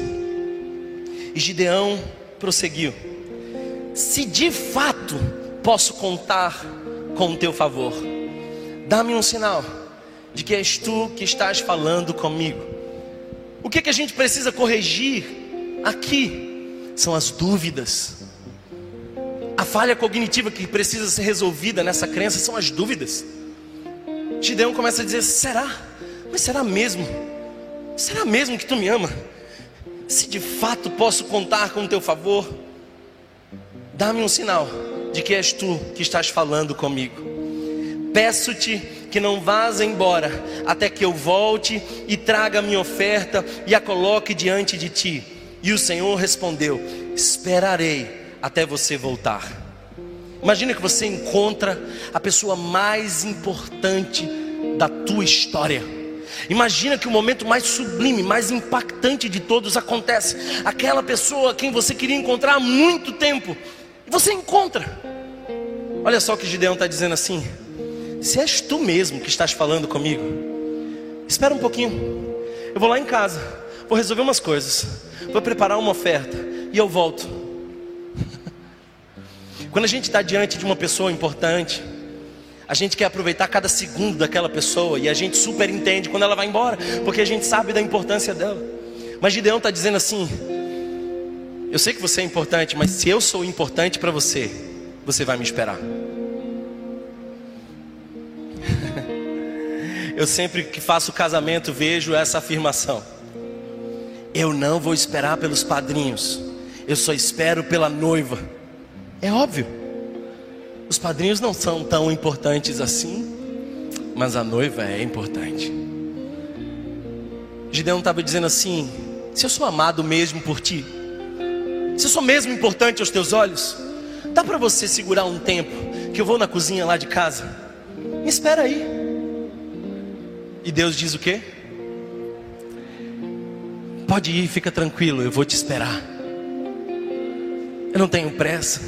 E Gideão prosseguiu: Se de fato posso contar com o teu favor, dá-me um sinal de que és tu que estás falando comigo. O que, que a gente precisa corrigir aqui são as dúvidas. A falha cognitiva que precisa ser resolvida nessa crença são as dúvidas. Gideão começa a dizer: será? Mas será mesmo? Será mesmo que tu me ama? Se de fato posso contar com o teu favor, dá-me um sinal de que és tu que estás falando comigo. Peço-te que não vás embora até que eu volte e traga a minha oferta e a coloque diante de ti. E o Senhor respondeu: Esperarei até você voltar. Imagina que você encontra a pessoa mais importante da tua história. Imagina que o momento mais sublime, mais impactante de todos acontece. Aquela pessoa a quem você queria encontrar há muito tempo, você encontra. Olha só o que Gideão está dizendo assim: se és tu mesmo que estás falando comigo, espera um pouquinho. Eu vou lá em casa, vou resolver umas coisas, vou preparar uma oferta e eu volto. Quando a gente está diante de uma pessoa importante, a gente quer aproveitar cada segundo daquela pessoa e a gente super entende quando ela vai embora, porque a gente sabe da importância dela. Mas Gideão está dizendo assim: Eu sei que você é importante, mas se eu sou importante para você, você vai me esperar. Eu sempre que faço casamento vejo essa afirmação. Eu não vou esperar pelos padrinhos, eu só espero pela noiva. É óbvio, os padrinhos não são tão importantes assim, mas a noiva é importante. Gideão estava dizendo assim: se eu sou amado mesmo por ti, se eu sou mesmo importante aos teus olhos, dá para você segurar um tempo que eu vou na cozinha lá de casa? Me espera aí. E Deus diz o quê? Pode ir, fica tranquilo, eu vou te esperar. Eu não tenho pressa.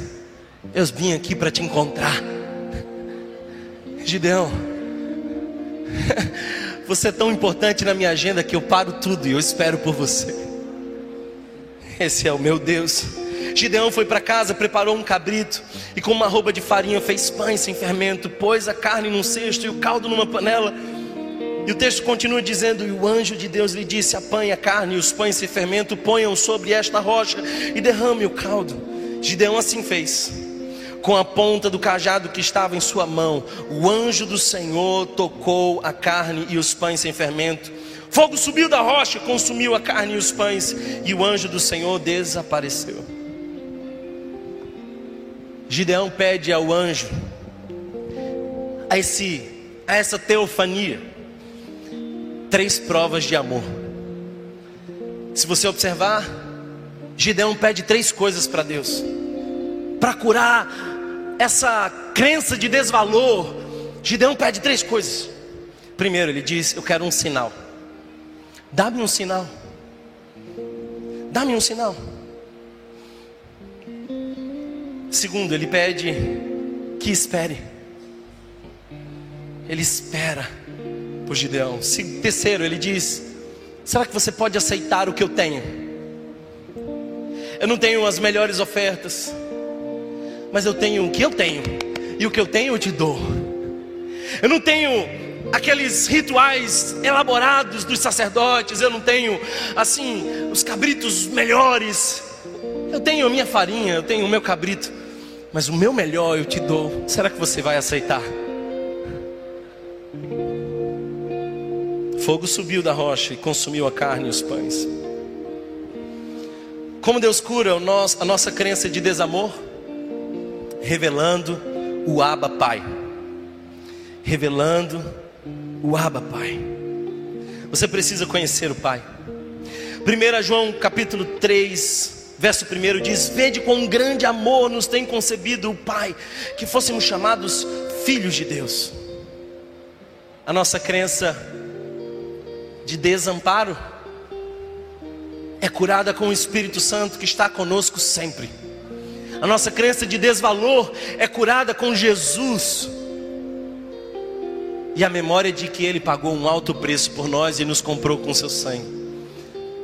Eu vim aqui para te encontrar. Gideão, você é tão importante na minha agenda que eu paro tudo e eu espero por você. Esse é o meu Deus. Gideão foi para casa, preparou um cabrito e com uma roupa de farinha fez pães sem fermento, pôs a carne num cesto e o caldo numa panela e o texto continua dizendo: E o anjo de Deus lhe disse: Apanhe a carne e os pães sem fermento, ponham sobre esta rocha e derrame o caldo. Gideão assim fez. Com a ponta do cajado que estava em sua mão, o anjo do Senhor tocou a carne e os pães sem fermento. Fogo subiu da rocha, consumiu a carne e os pães, e o anjo do Senhor desapareceu. Gideão pede ao anjo, a, esse, a essa teofania, três provas de amor. Se você observar, Gideão pede três coisas para Deus, para curar essa crença de desvalor. Gideão pede três coisas. Primeiro, ele diz: Eu quero um sinal. Dá-me um sinal. Dá-me um sinal. Segundo, ele pede que espere. Ele espera por Gideão. Terceiro, ele diz: Será que você pode aceitar o que eu tenho? Eu não tenho as melhores ofertas, mas eu tenho o que eu tenho, e o que eu tenho eu te dou. Eu não tenho aqueles rituais elaborados dos sacerdotes, eu não tenho assim os cabritos melhores. Eu tenho a minha farinha, eu tenho o meu cabrito, mas o meu melhor eu te dou. Será que você vai aceitar? Fogo subiu da rocha e consumiu a carne e os pães. Como Deus cura a nossa crença de desamor? Revelando o Abba Pai. Revelando o Abba Pai. Você precisa conhecer o Pai. 1 João capítulo 3, verso 1 diz: Vede quão grande amor nos tem concebido o Pai, que fôssemos chamados filhos de Deus. A nossa crença de desamparo é curada com o Espírito Santo que está conosco sempre. A nossa crença de desvalor é curada com Jesus. E a memória de que Ele pagou um alto preço por nós e nos comprou com seu sangue.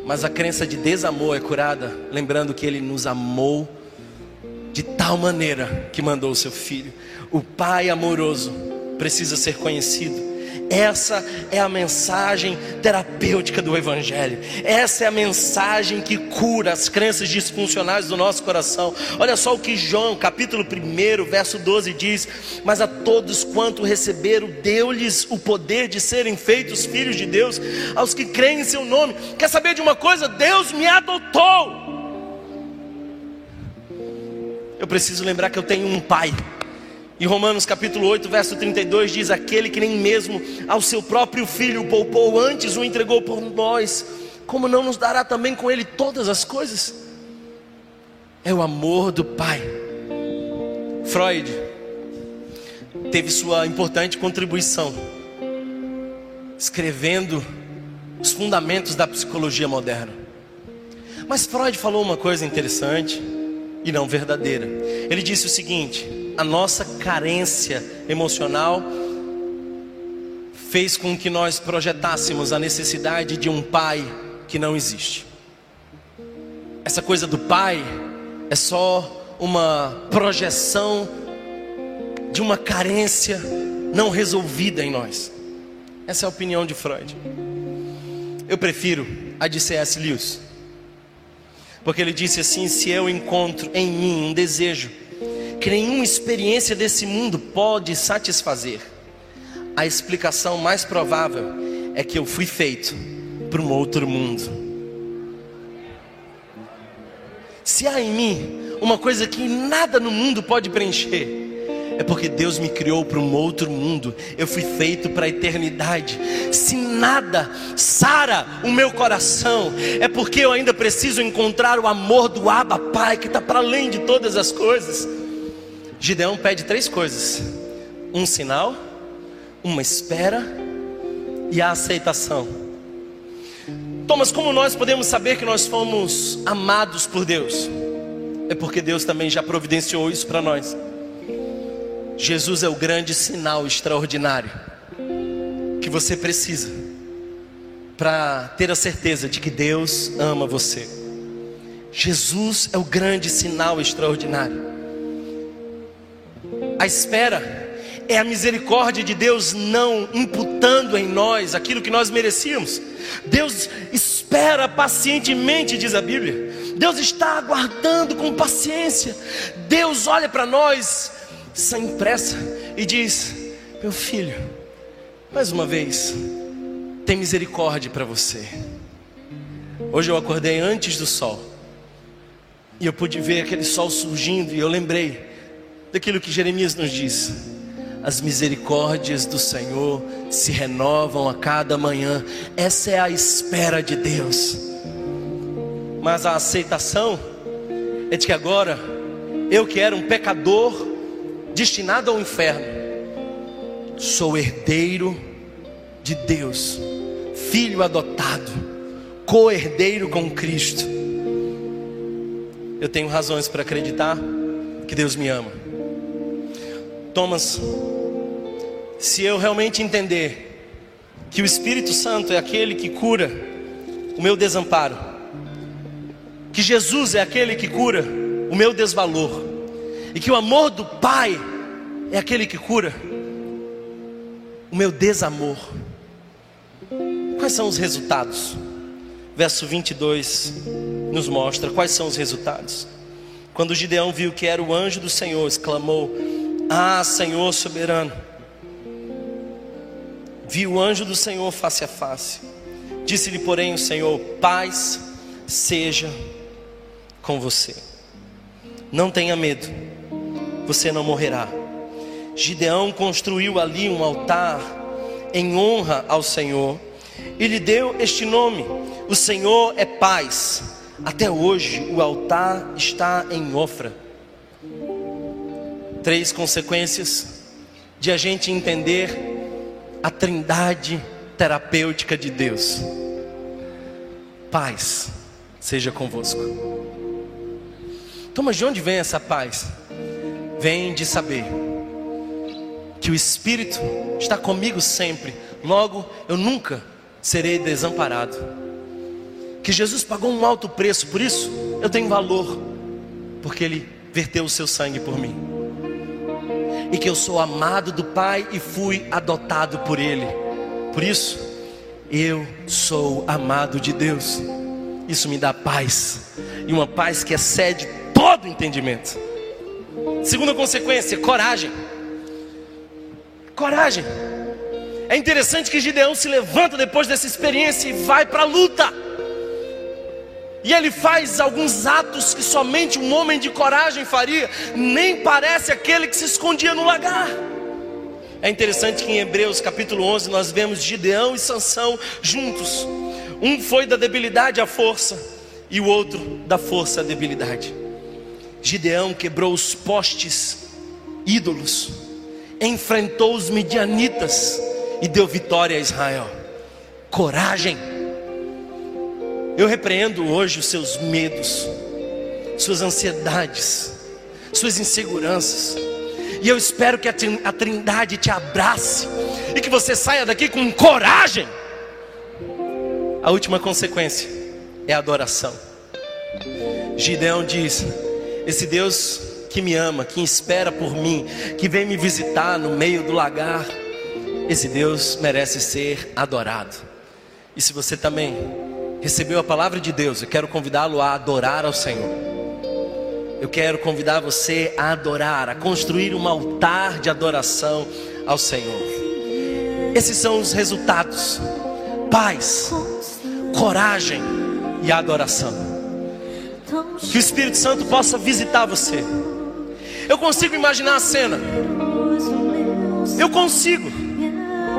Mas a crença de desamor é curada, lembrando que Ele nos amou de tal maneira que mandou o seu filho. O Pai amoroso precisa ser conhecido. Essa é a mensagem terapêutica do Evangelho. Essa é a mensagem que cura as crenças disfuncionais do nosso coração. Olha só o que João, capítulo 1, verso 12 diz: Mas a todos quanto receberam, deu-lhes o poder de serem feitos filhos de Deus, aos que creem em seu nome. Quer saber de uma coisa? Deus me adotou. Eu preciso lembrar que eu tenho um pai. Em Romanos capítulo 8, verso 32 diz: Aquele que nem mesmo ao seu próprio filho poupou, antes o entregou por nós, como não nos dará também com ele todas as coisas? É o amor do Pai. Freud teve sua importante contribuição escrevendo os fundamentos da psicologia moderna. Mas Freud falou uma coisa interessante e não verdadeira. Ele disse o seguinte: a nossa carência emocional fez com que nós projetássemos a necessidade de um pai que não existe. Essa coisa do pai é só uma projeção de uma carência não resolvida em nós. Essa é a opinião de Freud. Eu prefiro a de C.S. Lewis. Porque ele disse assim: se eu encontro em mim um desejo que nenhuma experiência desse mundo pode satisfazer. A explicação mais provável é que eu fui feito para um outro mundo. Se há em mim uma coisa que nada no mundo pode preencher, é porque Deus me criou para um outro mundo. Eu fui feito para a eternidade. Se nada sara o meu coração, é porque eu ainda preciso encontrar o amor do Abba Pai, que está para além de todas as coisas. Gideão pede três coisas: um sinal, uma espera e a aceitação. Thomas, como nós podemos saber que nós fomos amados por Deus? É porque Deus também já providenciou isso para nós. Jesus é o grande sinal extraordinário que você precisa para ter a certeza de que Deus ama você. Jesus é o grande sinal extraordinário. A espera é a misericórdia de Deus não imputando em nós aquilo que nós merecíamos. Deus espera pacientemente, diz a Bíblia. Deus está aguardando com paciência. Deus olha para nós sem pressa e diz: Meu filho, mais uma vez, tem misericórdia para você. Hoje eu acordei antes do sol e eu pude ver aquele sol surgindo e eu lembrei daquilo que Jeremias nos diz. As misericórdias do Senhor se renovam a cada manhã. Essa é a espera de Deus. Mas a aceitação é de que agora eu que era um pecador destinado ao inferno, sou herdeiro de Deus, filho adotado, co-herdeiro com Cristo. Eu tenho razões para acreditar que Deus me ama. Thomas, se eu realmente entender que o Espírito Santo é aquele que cura o meu desamparo, que Jesus é aquele que cura o meu desvalor, e que o amor do Pai é aquele que cura o meu desamor. Quais são os resultados? Verso 22 nos mostra quais são os resultados. Quando Gideão viu que era o anjo do Senhor, exclamou: ah, Senhor soberano. Vi o anjo do Senhor face a face. Disse-lhe, porém, o Senhor: Paz seja com você. Não tenha medo, você não morrerá. Gideão construiu ali um altar em honra ao Senhor e lhe deu este nome: O Senhor é paz. Até hoje o altar está em Ofra Três consequências de a gente entender a trindade terapêutica de Deus. Paz seja convosco. Então, mas de onde vem essa paz? Vem de saber que o Espírito está comigo sempre, logo eu nunca serei desamparado. que Jesus pagou um alto preço, por isso eu tenho valor, porque Ele verteu o seu sangue por mim, e que eu sou amado do Pai e fui adotado por Ele, por isso eu sou amado de Deus, isso me dá paz, e uma paz que excede todo entendimento. Segunda consequência, coragem. Coragem. É interessante que Gideão se levanta depois dessa experiência e vai para a luta. E ele faz alguns atos que somente um homem de coragem faria, nem parece aquele que se escondia no lagar. É interessante que em Hebreus capítulo 11 nós vemos Gideão e Sansão juntos. Um foi da debilidade à força e o outro da força à debilidade. Gideão quebrou os postes ídolos, enfrentou os midianitas e deu vitória a Israel. Coragem. Eu repreendo hoje os seus medos, suas ansiedades, suas inseguranças. E eu espero que a Trindade te abrace e que você saia daqui com coragem. A última consequência é a adoração. Gideão diz: Esse Deus que me ama, que espera por mim, que vem me visitar no meio do lagar, esse Deus merece ser adorado. E se você também recebeu a palavra de Deus, eu quero convidá-lo a adorar ao Senhor. Eu quero convidar você a adorar, a construir um altar de adoração ao Senhor. Esses são os resultados: paz, coragem e adoração. Que o Espírito Santo possa visitar você. Eu consigo imaginar a cena. Eu consigo.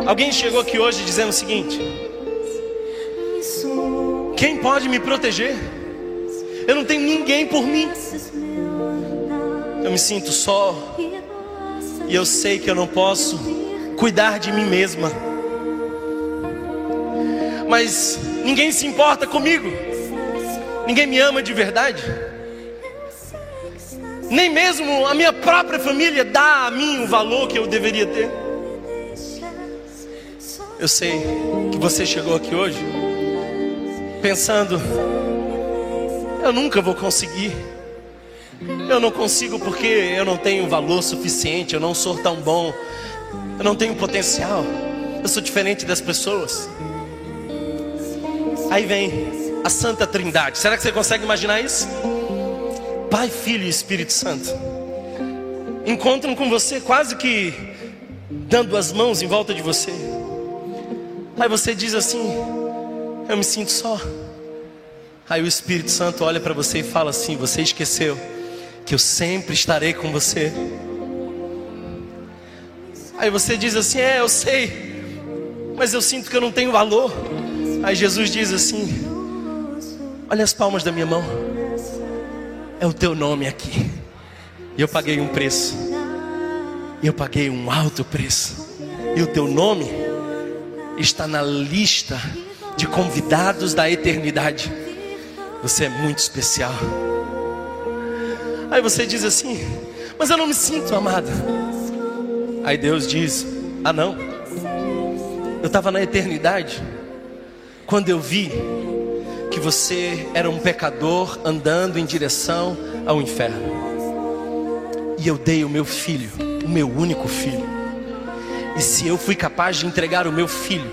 Alguém chegou aqui hoje dizendo o seguinte: Quem pode me proteger? Eu não tenho ninguém por mim. Eu me sinto só. E eu sei que eu não posso cuidar de mim mesma. Mas ninguém se importa comigo. Ninguém me ama de verdade. Nem mesmo a minha própria família dá a mim o valor que eu deveria ter. Eu sei que você chegou aqui hoje pensando: eu nunca vou conseguir. Eu não consigo porque eu não tenho valor suficiente, eu não sou tão bom, eu não tenho potencial, eu sou diferente das pessoas. Aí vem a Santa Trindade. Será que você consegue imaginar isso? Pai, Filho e Espírito Santo encontram com você quase que dando as mãos em volta de você. Aí você diz assim: Eu me sinto só. Aí o Espírito Santo olha para você e fala assim: Você esqueceu que eu sempre estarei com você. Aí você diz assim: É, eu sei, mas eu sinto que eu não tenho valor. Aí Jesus diz assim: Olha as palmas da minha mão, é o teu nome aqui. E eu paguei um preço, e eu paguei um alto preço, e o teu nome está na lista de convidados da eternidade. Você é muito especial. Aí você diz assim: Mas eu não me sinto amada. Aí Deus diz: Ah, não. Eu estava na eternidade quando eu vi que você era um pecador andando em direção ao inferno. E eu dei o meu filho, o meu único filho e se eu fui capaz de entregar o meu filho,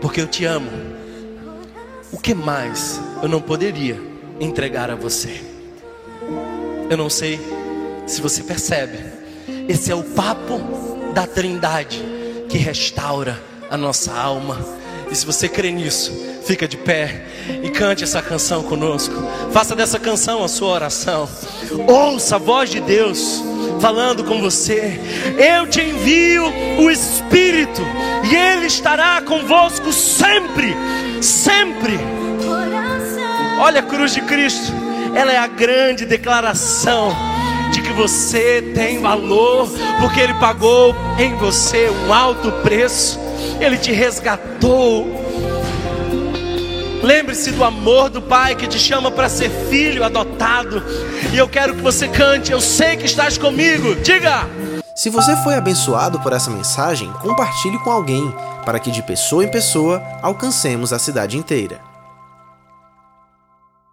porque eu te amo, o que mais eu não poderia entregar a você? Eu não sei se você percebe, esse é o papo da Trindade que restaura a nossa alma. E se você crê nisso, fica de pé e cante essa canção conosco. Faça dessa canção a sua oração. Ouça a voz de Deus falando com você. Eu te envio o Espírito e Ele estará convosco sempre, sempre. Olha a cruz de Cristo, ela é a grande declaração de que você tem valor, porque Ele pagou em você um alto preço, Ele te resgatou Lembre-se do amor do Pai que te chama para ser filho adotado. E eu quero que você cante, eu sei que estás comigo. Diga! Se você foi abençoado por essa mensagem, compartilhe com alguém, para que de pessoa em pessoa alcancemos a cidade inteira.